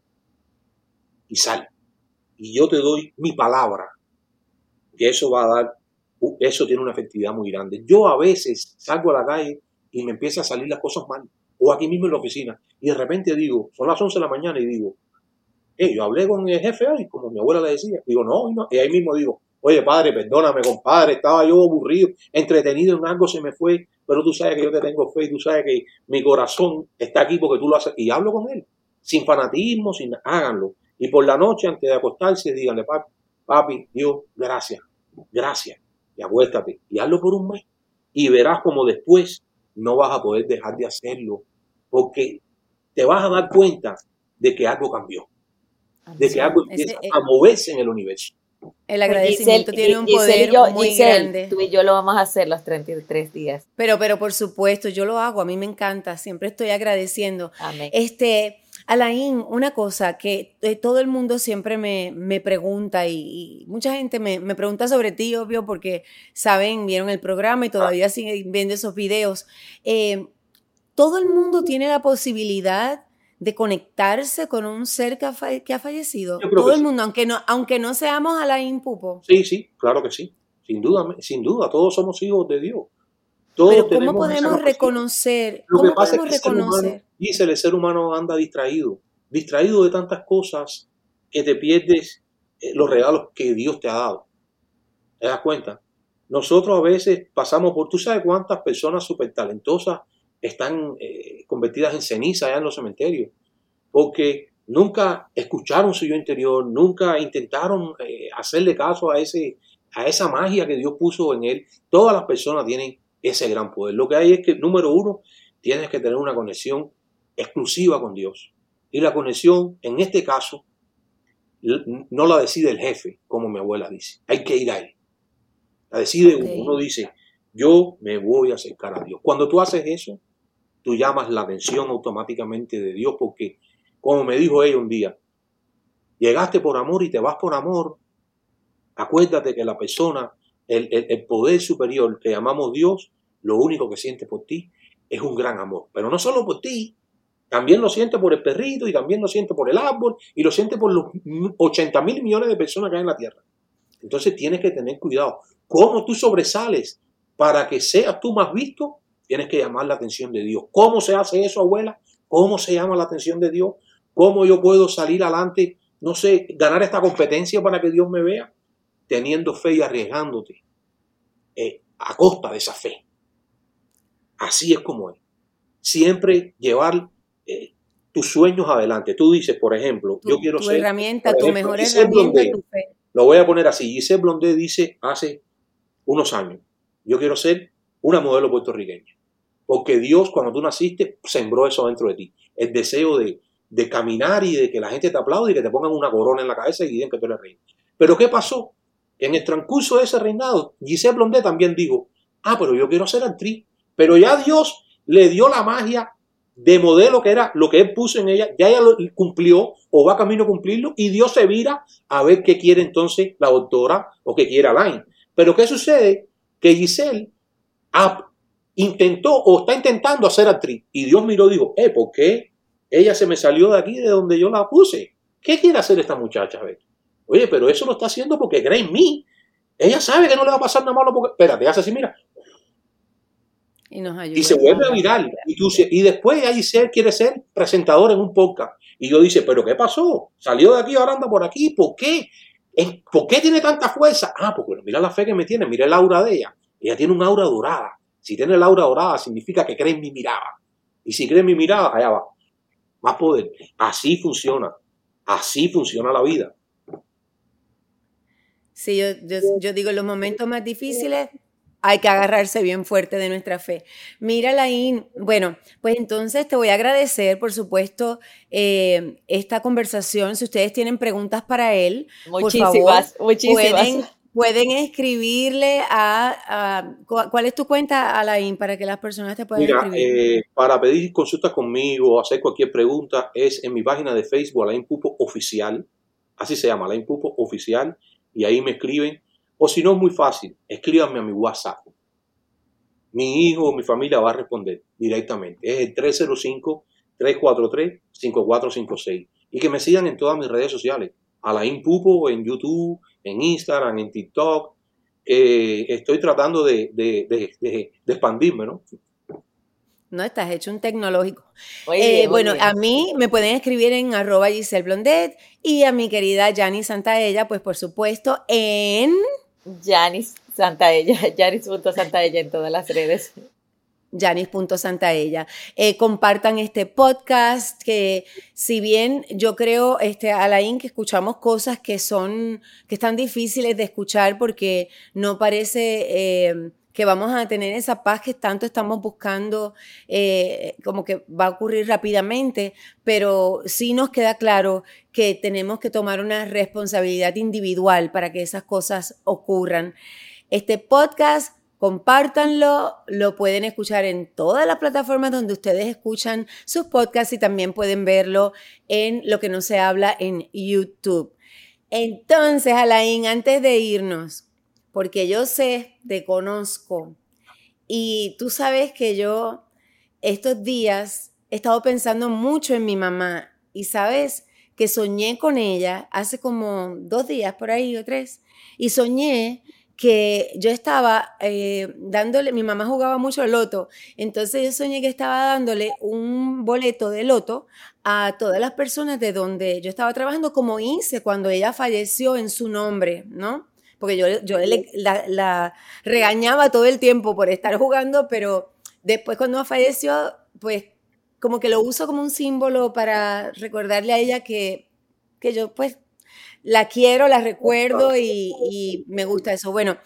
Y sal. Y yo te doy mi palabra, que eso va a dar, eso tiene una efectividad muy grande. Yo a veces salgo a la calle y me empiezan a salir las cosas mal, o aquí mismo en la oficina, y de repente digo, son las 11 de la mañana y digo, eh, yo hablé con el jefe hoy, como mi abuela le decía, digo, no, no, y ahí mismo digo, Oye, padre, perdóname, compadre, estaba yo aburrido, entretenido en algo, se me fue, pero tú sabes que yo te tengo fe y tú sabes que mi corazón está aquí porque tú lo haces. Y hablo con él, sin fanatismo, sin háganlo. Y por la noche, antes de acostarse, díganle, papi, papi, Dios, gracias, gracias. Y acuéstate. Y hazlo por un mes. Y verás como después no vas a poder dejar de hacerlo. Porque te vas a dar cuenta de que algo cambió. De que algo empieza a moverse en el universo. El agradecimiento tiene un poder muy grande. Tú y yo lo vamos a hacer los 33 días. Pero, pero por supuesto, yo lo hago, a mí me encanta, siempre estoy agradeciendo. Amén. Este, Alain, una cosa que eh, todo el mundo siempre me, me pregunta y, mucha gente me, me, pregunta sobre ti, obvio, porque saben, vieron el programa y todavía siguen viendo esos videos. Eh, todo el mundo tiene la posibilidad de conectarse con un ser que ha, fallecido? Todo el mundo, aunque no, aunque no seamos a la impupo. Sí, sí, claro que sí. Sin duda, sin duda, todos somos hijos de Dios. Pero ¿cómo podemos reconocer? Lo que pasa es que reconocer? dice, el ser humano anda distraído, distraído de tantas cosas que te pierdes eh, los regalos que Dios te ha dado. ¿Te das cuenta? nosotros a veces pasamos por, tú sabes cuántas personas súper talentosas están eh, convertidas en ceniza allá en los cementerios, porque nunca escucharon su yo interior, nunca intentaron eh, hacerle caso a, ese, a esa magia que Dios puso en él. Todas las personas tienen ese gran poder. Lo que hay es que, número uno, tienes que tener una conexión exclusiva con Dios. Y la conexión, en este caso, no la decide el jefe, como mi abuela dice. Hay que ir a él. La decide uno. Uno dice, yo me voy a acercar a Dios. Cuando tú haces eso, tú llamas la atención automáticamente de Dios porque, como me dijo ella un día, llegaste por amor y te vas por amor. Acuérdate que la persona, el, el poder superior que llamamos Dios, lo único que siente por ti es un gran amor. Pero no solo por ti, también lo siente por el perrito y también lo siente por el árbol y lo siente por los 80 mil millones de personas que hay en la tierra. Entonces tienes que tener cuidado. ¿Cómo tú sobresales para que seas tú más visto? Tienes que llamar la atención de Dios. ¿Cómo se hace eso, abuela? ¿Cómo se llama la atención de Dios? ¿Cómo yo puedo salir adelante, no sé, ganar esta competencia para que Dios me vea? Teniendo fe y arriesgándote eh, a costa de esa fe. Así es como es. Siempre llevar eh, tus sueños adelante. Tú dices, por ejemplo, yo quiero tu ser. herramienta, tu mejor herramienta, tu fe. Lo voy a poner así. Giselle Blondé dice hace unos años: Yo quiero ser una modelo puertorriqueña. Porque Dios, cuando tú naciste, sembró eso dentro de ti. El deseo de, de caminar y de que la gente te aplaude y que te pongan una corona en la cabeza y digan que tú eres rey. Pero ¿qué pasó? En el transcurso de ese reinado, Giselle Blondé también dijo: Ah, pero yo quiero ser actriz. Pero ya Dios le dio la magia de modelo que era lo que él puso en ella, ya ella lo cumplió o va camino a cumplirlo y Dios se vira a ver qué quiere entonces la doctora o qué quiere Alain. Pero ¿qué sucede? Que Giselle intentó o está intentando hacer actriz y Dios miró y dijo, eh, ¿por qué ella se me salió de aquí de donde yo la puse? ¿Qué quiere hacer esta muchacha? Oye, pero eso lo está haciendo porque cree en mí. Ella sabe que no le va a pasar nada malo porque, espérate, hace así, mira, y, se vuelve a viral. Y, y después ahí Giselle quiere ser presentador en un podcast. Y yo dice, ¿pero qué pasó? Salió de aquí, ahora anda por aquí. ¿Por qué? ¿Por qué tiene tanta fuerza? Ah, porque mira la fe que me tiene, mira el aura de ella. Ella tiene un aura dorada. Si tiene el aura dorada, significa que cree en mi mirada. Y si cree en mi mirada, allá va. Más poder. Así funciona. Así funciona la vida. Sí, yo, yo, yo digo, los momentos más difíciles hay que agarrarse bien fuerte de nuestra fe. Mira, Laín, bueno, pues entonces te voy a agradecer, por supuesto, eh, esta conversación. Si ustedes tienen preguntas para él, muchísimas, por favor, muchísimas. Pueden, escribirle a, ¿Cuál es tu cuenta, Alain, para que las personas te puedan Mira, eh, para pedir consultas conmigo o hacer cualquier pregunta es en mi página de Facebook, Alain Pupo Oficial. Así se llama, Alain Pupo Oficial. Y ahí me escriben o si no es muy fácil, escríbanme a mi WhatsApp. Mi hijo o mi familia va a responder directamente. Es el 305-343-5456. Y que me sigan en todas mis redes sociales. Alain Pupo en YouTube, en Instagram, en TikTok. estoy tratando de, expandirme, ¿no? No, estás hecho un tecnológico. Eh, bueno, a mí me pueden escribir en arroba Giselle Blondet y a mi querida Santa Santaella, pues por supuesto, en... Janis Santaella, Janis.santaella en todas las redes. Janis.santaella. Eh, compartan este podcast, que si bien yo creo, este, Alain, que escuchamos cosas que son, que están difíciles de escuchar porque no parece eh, que vamos a tener esa paz que tanto estamos buscando, eh, como que va a ocurrir rápidamente, pero sí nos queda claro que tenemos que tomar una responsabilidad individual para que esas cosas ocurran. Este podcast compártanlo, lo pueden escuchar en todas las plataformas donde ustedes escuchan sus podcasts y también pueden verlo en lo que no se habla en YouTube. Entonces, Alain, antes de irnos, porque yo sé, te conozco y tú sabes que yo estos días he estado pensando mucho en mi mamá y sabes que soñé con ella hace como dos días por ahí o tres y soñé que yo estaba eh, dándole, mi mamá jugaba mucho loto, entonces yo soñé que estaba dándole un boleto de loto a todas las personas de donde yo estaba trabajando, como hice cuando ella falleció en su nombre, ¿no? porque yo, yo la, la, regañaba todo el tiempo por estar jugando, pero después cuando falleció, pues como que lo uso como un símbolo para recordarle a ella que, que yo pues la quiero, la recuerdo y, y me gusta eso. Bueno,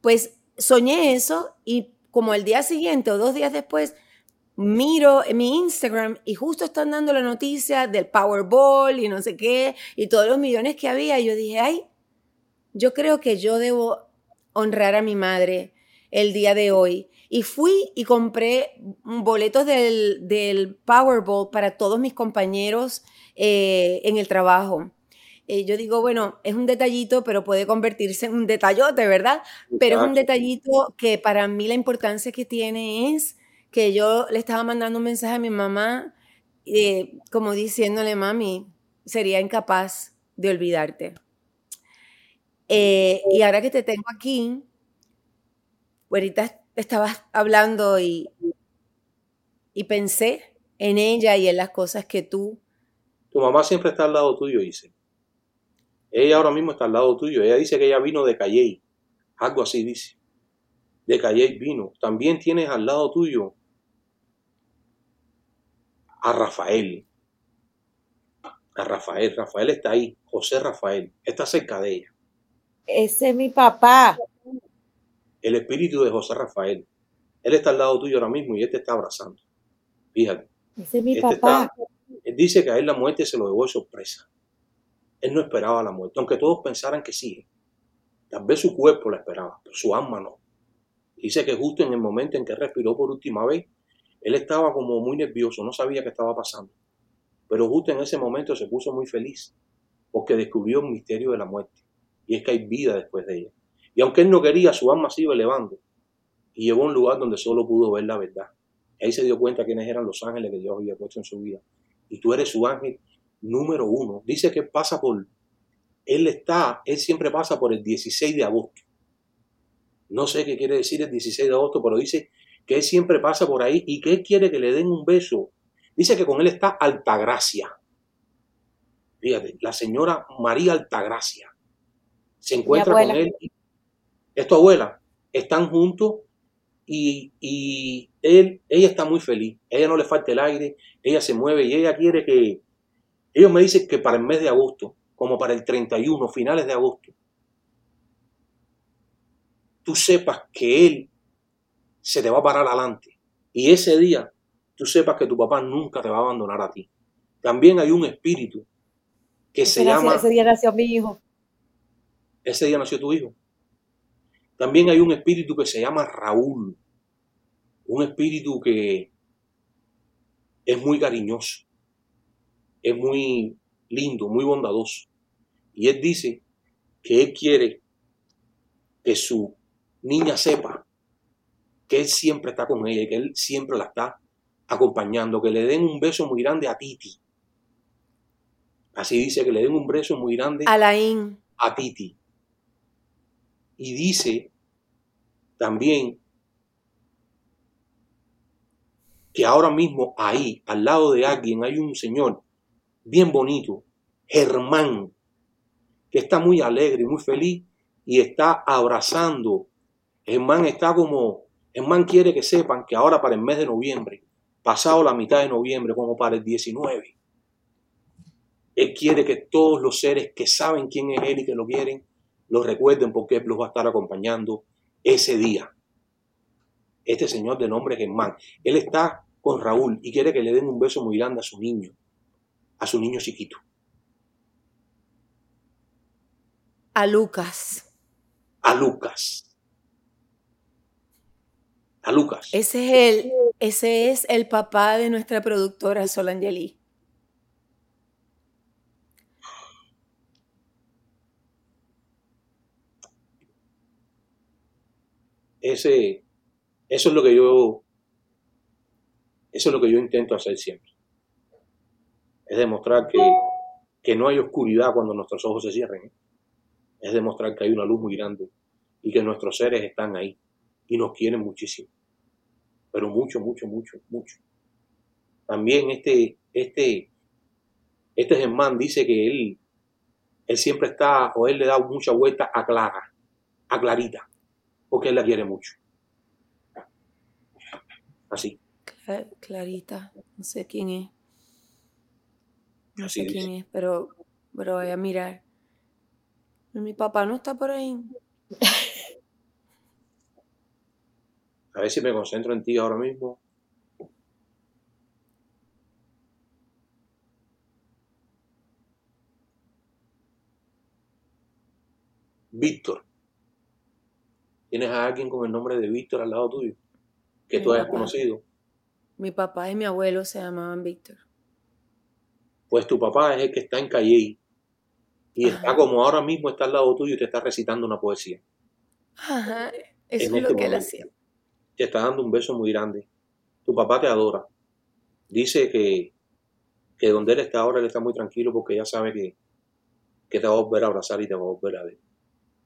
pues soñé eso y como el día siguiente o dos días después, miro en mi Instagram y justo están dando la noticia del Powerball y no sé qué, y todos los millones que había. Y yo dije, ay, yo creo que yo debo honrar a mi madre el día de hoy. Y fui y compré boletos del, del Powerball para todos mis compañeros eh, en el trabajo. Eh, yo digo, bueno, es un detallito, pero puede convertirse en un detallote, ¿verdad? Pero es un detallito que para mí la importancia que tiene es que yo le estaba mandando un mensaje a mi mamá, eh, como diciéndole, mami, sería incapaz de olvidarte. Eh, y ahora que te tengo aquí, ahorita estabas hablando y, y pensé en ella y en las cosas que tú... Tu mamá siempre está al lado tuyo, dice. Ella ahora mismo está al lado tuyo. Ella dice que ella vino de Calley. Algo así dice. De Calley vino. También tienes al lado tuyo a Rafael. A Rafael. Rafael está ahí. José Rafael. Está cerca de ella. Ese es mi papá. El espíritu de José Rafael. Él está al lado tuyo ahora mismo y él te está abrazando. Fíjate. Ese es mi este papá. él dice que a él la muerte se lo dejó de sorpresa. Él no esperaba la muerte, aunque todos pensaran que sí. Tal vez su cuerpo la esperaba, pero su alma no. Dice que justo en el momento en que respiró por última vez, él estaba como muy nervioso, no sabía qué estaba pasando. Pero justo en ese momento se puso muy feliz, porque descubrió el misterio de la muerte. Y es que hay vida después de ella. Y aunque él no quería, su alma se iba elevando. Y llegó a un lugar donde solo pudo ver la verdad. Ahí se dio cuenta quiénes eran los ángeles que Dios había puesto en su vida. Y tú eres su ángel número uno. Dice que pasa por, él está, él siempre pasa por el 16 de agosto. No sé qué quiere decir el 16 de agosto, pero dice que él siempre pasa por ahí y que él quiere que le den un beso. Dice que con él está Altagracia. Fíjate, la señora María Altagracia se encuentra con él. Es tu abuela. Están juntos y, y él, ella está muy feliz. ella no le falta el aire, ella se mueve y ella quiere que, ellos me dicen que para el mes de agosto, como para el 31, finales de agosto, tú sepas que Él se te va a parar adelante. Y ese día tú sepas que tu papá nunca te va a abandonar a ti. También hay un espíritu que se llama... Ese día nació mi hijo. Ese día nació tu hijo. También hay un espíritu que se llama Raúl. Un espíritu que es muy cariñoso es muy lindo, muy bondadoso. Y él dice que él quiere que su niña sepa que él siempre está con ella y que él siempre la está acompañando, que le den un beso muy grande a Titi. Así dice que le den un beso muy grande a A Titi. Y dice también que ahora mismo ahí, al lado de alguien, hay un señor bien bonito, Germán, que está muy alegre, muy feliz y está abrazando. Germán está como, Germán quiere que sepan que ahora para el mes de noviembre, pasado la mitad de noviembre, como para el 19, él quiere que todos los seres que saben quién es él y que lo quieren, lo recuerden porque él los va a estar acompañando ese día. Este señor de nombre Germán, él está con Raúl y quiere que le den un beso muy grande a su niño a su niño chiquito? A Lucas. A Lucas. A Lucas. Ese es el, ese es el papá de nuestra productora Solangeli. Ese, eso es lo que yo, eso es lo que yo intento hacer siempre es demostrar que, no hay oscuridad cuando nuestros ojos se cierren. ¿eh? Es demostrar que hay una luz muy grande y que nuestros seres están ahí y nos quieren muchísimo. Pero mucho, mucho, mucho, mucho. También este, este, este Germán dice que él, él siempre está, o él le da mucha vuelta a Clara. a Clarita, porque él la quiere mucho. Así. Clarita, no sé quién es. No sé quién es, pero, pero voy a mirar. Mi papá no está por ahí. A ver si me concentro en ti ahora mismo. Víctor. ¿Tienes a alguien con el nombre de Víctor al lado tuyo? Que tú hayas conocido. Mi papá y mi abuelo se llamaban Víctor. Pues tu papá es el que está en Calle y está como ahora mismo está al lado tuyo y te está recitando una poesía. Ajá, eso es lo este que él hacía. Te está dando un beso muy grande. Tu papá te adora. Dice que, que donde él está ahora, él está muy tranquilo porque ya sabe que, que te va a volver a abrazar y te va a volver a ver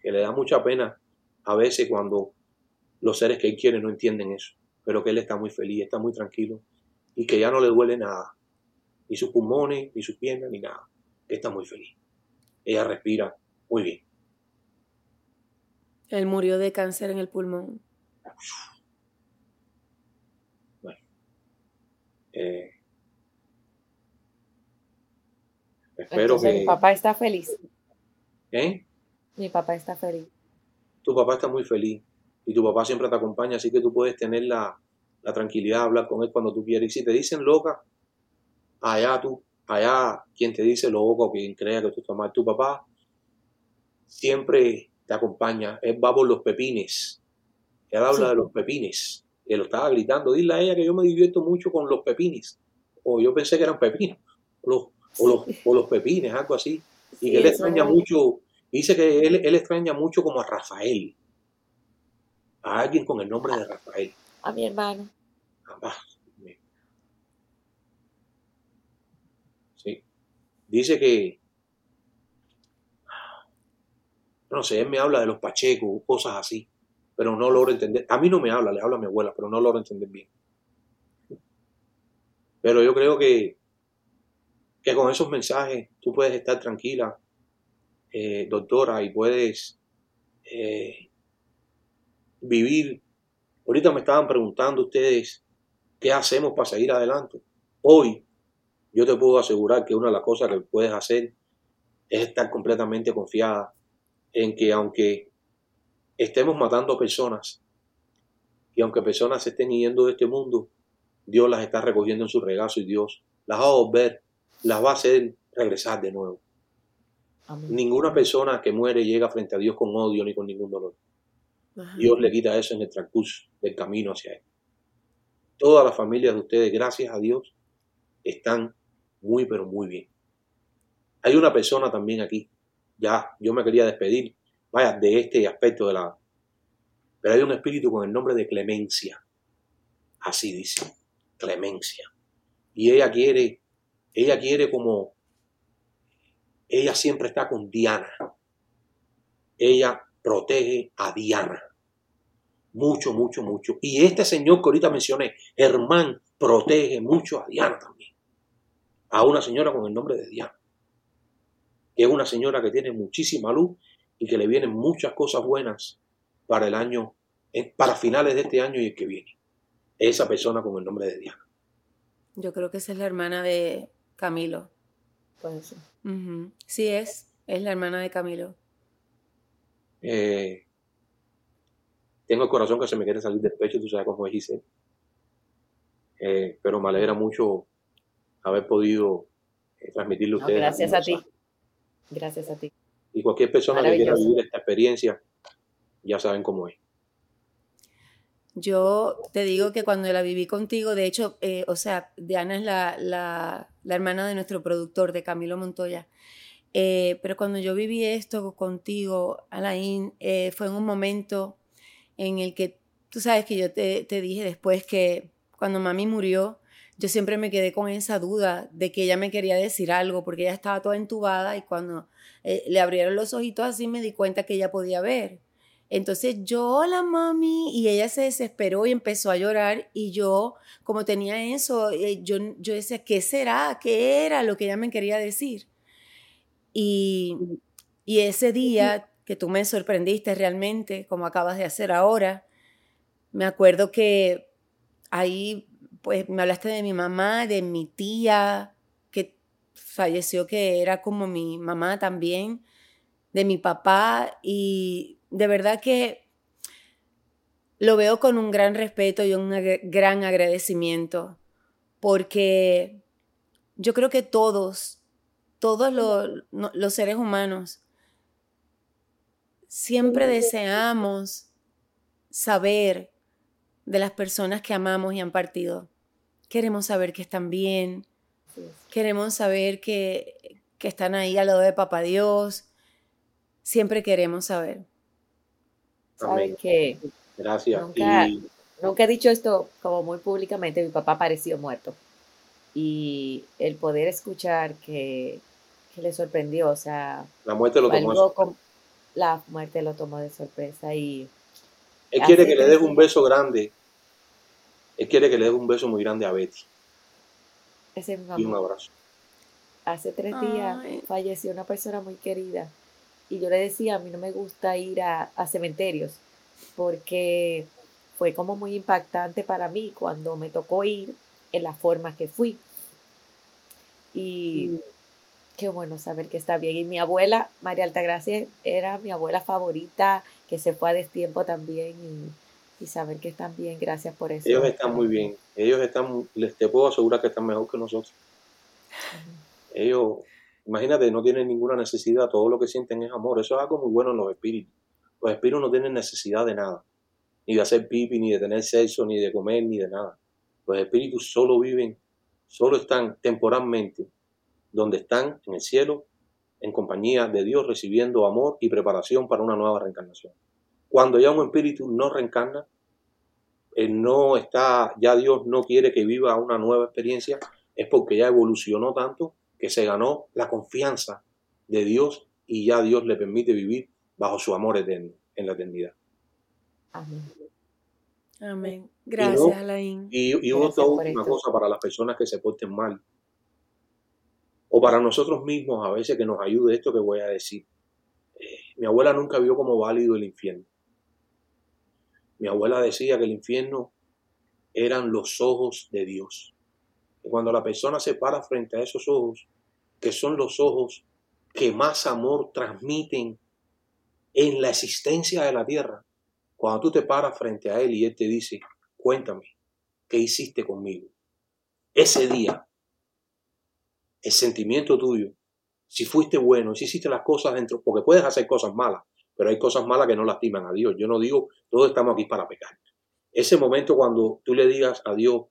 que le da mucha pena a veces cuando los seres que él quiere no entienden eso, pero que él está muy feliz, está muy tranquilo y que ya no le duele nada, ni sus pulmones, ni sus piernas, ni nada, que está muy feliz. Ella respira muy bien. Él murió de cáncer en el pulmón. Bueno. Eh, espero que. Mi papá está feliz. ¿Eh? Mi papá está feliz. Tu papá está muy feliz y tu papá siempre te acompaña, así que tú puedes tener la, tranquilidad de hablar con él cuando tú quieras. Y si te dicen loca, allá tú, allá quien te dice loco, quien crea que tú estás mal, tu papá siempre te acompaña. Él va por los pepines. Él habla de los pepines. Él lo estaba gritando. Dile a ella que yo me divierto mucho con los pepines. O yo pensé que eran pepinos. O los, o los, pepines, algo así. Y que él extraña mucho Dice que él, extraña mucho como a Rafael, a alguien con el nombre de Rafael. A mi hermano. Dice que, no sé, él me habla de los pachecos, cosas así, pero no logro entender. A mí no me habla, le habla a mi abuela, pero no logro entender bien. Pero yo creo que, que con esos mensajes tú puedes estar tranquila eh, doctora, y puedes eh, vivir. Ahorita me estaban preguntando ustedes qué hacemos para seguir adelante. Hoy yo te puedo asegurar que una de las cosas que puedes hacer es estar completamente confiada en que aunque estemos matando personas y aunque personas se estén yendo de este mundo, Dios las está recogiendo en su regazo y Dios las va a volver, las va a hacer regresar de nuevo. Ninguna persona que muere llega frente a Dios con odio ni con ningún dolor. Dios le quita eso en el transcurso del camino hacia Él. Todas las familias de ustedes, gracias a Dios, están muy, pero muy bien. Hay una persona también aquí. Ya, yo me quería despedir, vaya, de este aspecto de la... Pero hay un espíritu con el nombre de Clemencia. Así dice, Clemencia. Y ella quiere, ella quiere como ella siempre está con Diana. Ella protege a Diana. Mucho, mucho, mucho. Y este señor que ahorita mencioné, Germán, protege mucho a Diana también. A una señora con el nombre de Diana. Que es una señora que tiene muchísima luz y que le vienen muchas cosas buenas para el año, eh, para finales de este año y el que viene. Esa persona con el nombre de Diana. Yo creo que esa es la hermana de Camilo. Pues Sí es, es la hermana de Camilo. Eh, tengo el corazón que se me quiere salir del pecho, tú sabes cómo es Giselle. Eh, pero me alegra mucho haber podido eh, transmitirle a ustedes. gracias a ti. Gracias a ti. Y cualquier persona que quiera vivir esta experiencia, ya saben cómo es. Yo te digo que cuando la viví contigo, de hecho, eh, o sea, Diana es la, la, la, hermana de nuestro productor, de Camilo Montoya. Eh, pero cuando yo viví esto contigo, Alain, eh, fue en un momento en el que, tú sabes que yo te, te dije después que cuando mami murió, yo siempre me quedé con esa duda de que ella me quería decir algo, porque ella estaba toda entubada y cuando le abrieron los ojitos así me di cuenta que ella podía ver. Entonces yo, hola mami, y ella se desesperó y empezó a llorar y yo, como tenía eso, eh, yo, yo decía, ¿qué será? ¿Qué era lo que ella me quería decir? Y, y ese día que tú me sorprendiste realmente, como acabas de hacer ahora. Me acuerdo que ahí, pues, me hablaste de mi mamá, de mi tía, que falleció, que era como mi mamá también, de mi papá, y de verdad que lo veo con un gran respeto y un gran agradecimiento, porque yo creo que todos, todos los, seres humanos, siempre deseamos saber de las personas que amamos y han partido. Queremos saber que están bien, queremos saber que, que están ahí al lado de Papá Dios. Siempre queremos saber. ¿Saben que Gracias. Nunca, nunca he dicho esto como muy públicamente, mi papá pareció muerto. Y el poder escuchar que, que le sorprendió, o sea... La muerte lo tomó La muerte lo tomó de sorpresa y... Él quiere que le des un beso grande. Él quiere que le des un beso muy grande a Betty. Ese y un abrazo. Hace tres días falleció una persona muy querida y yo le decía, a mí no me gusta ir a, a cementerios porque fue como muy impactante para mí cuando me tocó ir en la forma que fui. Y qué bueno saber que está bien. Y mi abuela, María Altagracia, era mi abuela favorita, que se fue a destiempo también. Y, saber que están bien, gracias por eso. Ellos están muy bien. Ellos están, les te puedo asegurar que están mejor que nosotros. Ellos, imagínate, no tienen ninguna necesidad, todo lo que sienten es amor. Eso es algo muy bueno en los espíritus. Los espíritus no tienen necesidad de nada, ni de hacer pipi, ni de tener sexo, ni de comer, ni de nada. Los espíritus solo viven, solo están temporalmente donde están en el cielo, en compañía de Dios, recibiendo amor y preparación para una nueva reencarnación. Cuando ya un espíritu no reencarna, él no está, ya Dios no quiere que viva una nueva experiencia, es porque ya evolucionó tanto que se ganó la confianza de Dios y ya Dios le permite vivir bajo su amor eterno en la eternidad. Amén. Amén. Gracias, Alain. Y, otra última cosa para las personas que se porten mal. O para nosotros mismos, a veces que nos ayude esto que voy a decir. Eh, mi abuela nunca vio como válido el infierno. Mi abuela decía que el infierno eran los ojos de Dios. Y cuando la persona se para frente a esos ojos, que son los ojos que más amor transmiten en la existencia de la tierra, cuando tú te paras frente a Él y Él te dice, cuéntame, ¿qué hiciste conmigo? Ese día, el sentimiento tuyo, si fuiste bueno, si hiciste las cosas dentro, porque puedes hacer cosas malas, pero hay cosas malas que no lastiman a Dios. Yo no digo, todos estamos aquí para pecar. Ese momento cuando tú le digas a Dios,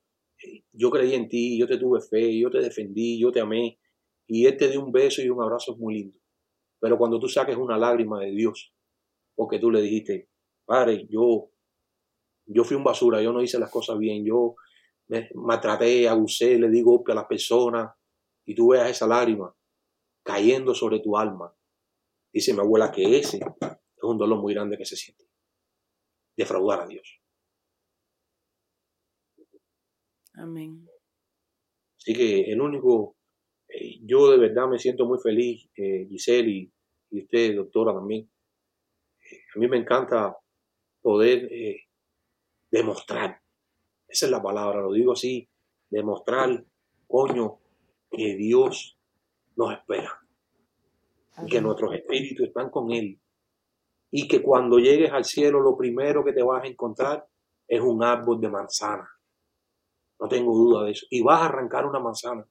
yo creí en ti, yo te tuve fe, yo te defendí, yo te amé, y Él te dio un beso y un abrazo muy lindo. Pero cuando tú saques una lágrima de Dios, porque tú le dijiste, padre, yo, yo fui un basura, yo no hice las cosas bien, yo me maltraté, abusé, le di golpe a las personas, y tú veas esa lágrima cayendo sobre tu alma. Dice mi abuela que ese es un dolor muy grande que se siente. Defraudar a Dios. Amén. Así que el único, eh, yo de verdad me siento muy feliz, eh, Giselle y, y usted, doctora, también. Eh, a mí me encanta poder demostrar, esa es la palabra, lo digo así, demostrar, coño, que Dios nos espera y que nuestros espíritus están con Él y que cuando llegues al cielo lo primero que te vas a encontrar es un árbol de manzana. No tengo duda de eso. Y vas a arrancar una manzana,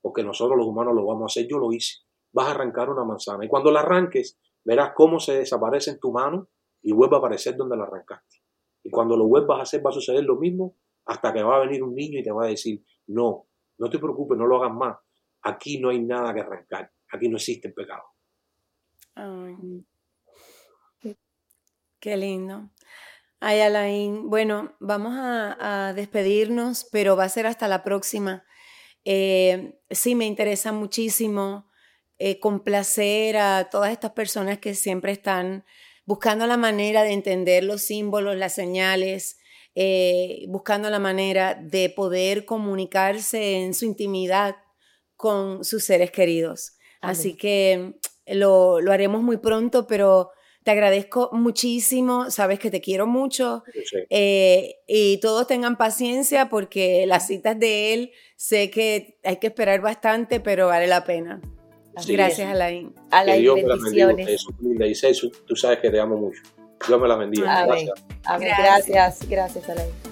porque nosotros los humanos lo vamos a hacer, yo lo hice vas a arrancar una manzana. Y cuando la arranques, verás cómo se desaparece en tu mano y vuelve a aparecer donde la arrancaste. Y cuando lo vuelvas a hacer va a suceder lo mismo hasta que va a venir un niño y te va a decir, no, no te preocupes, no lo hagas más. Aquí no hay nada que arrancar. Aquí no existe el pecado. Qué lindo. Ay, Alain. Bueno, vamos a, despedirnos, pero va a ser hasta la próxima. Eh, sí, me interesa muchísimo eh, complacer a todas estas personas que siempre están buscando la manera de entender los símbolos, las señales, eh, buscando la manera de poder comunicarse en su intimidad con sus seres queridos. Así que lo, lo haremos muy pronto, pero Te agradezco muchísimo, sabes que te quiero mucho Sí. eh, y todos tengan paciencia porque las citas de él sé que hay que esperar bastante, pero vale la pena. Gracias. Alain. A Que Dios me la bendiga. son lindas. Y tú sabes que te amo mucho. Dios me la bendiga. Amén. Gracias. Amén. Gracias. Gracias, gracias, Alain.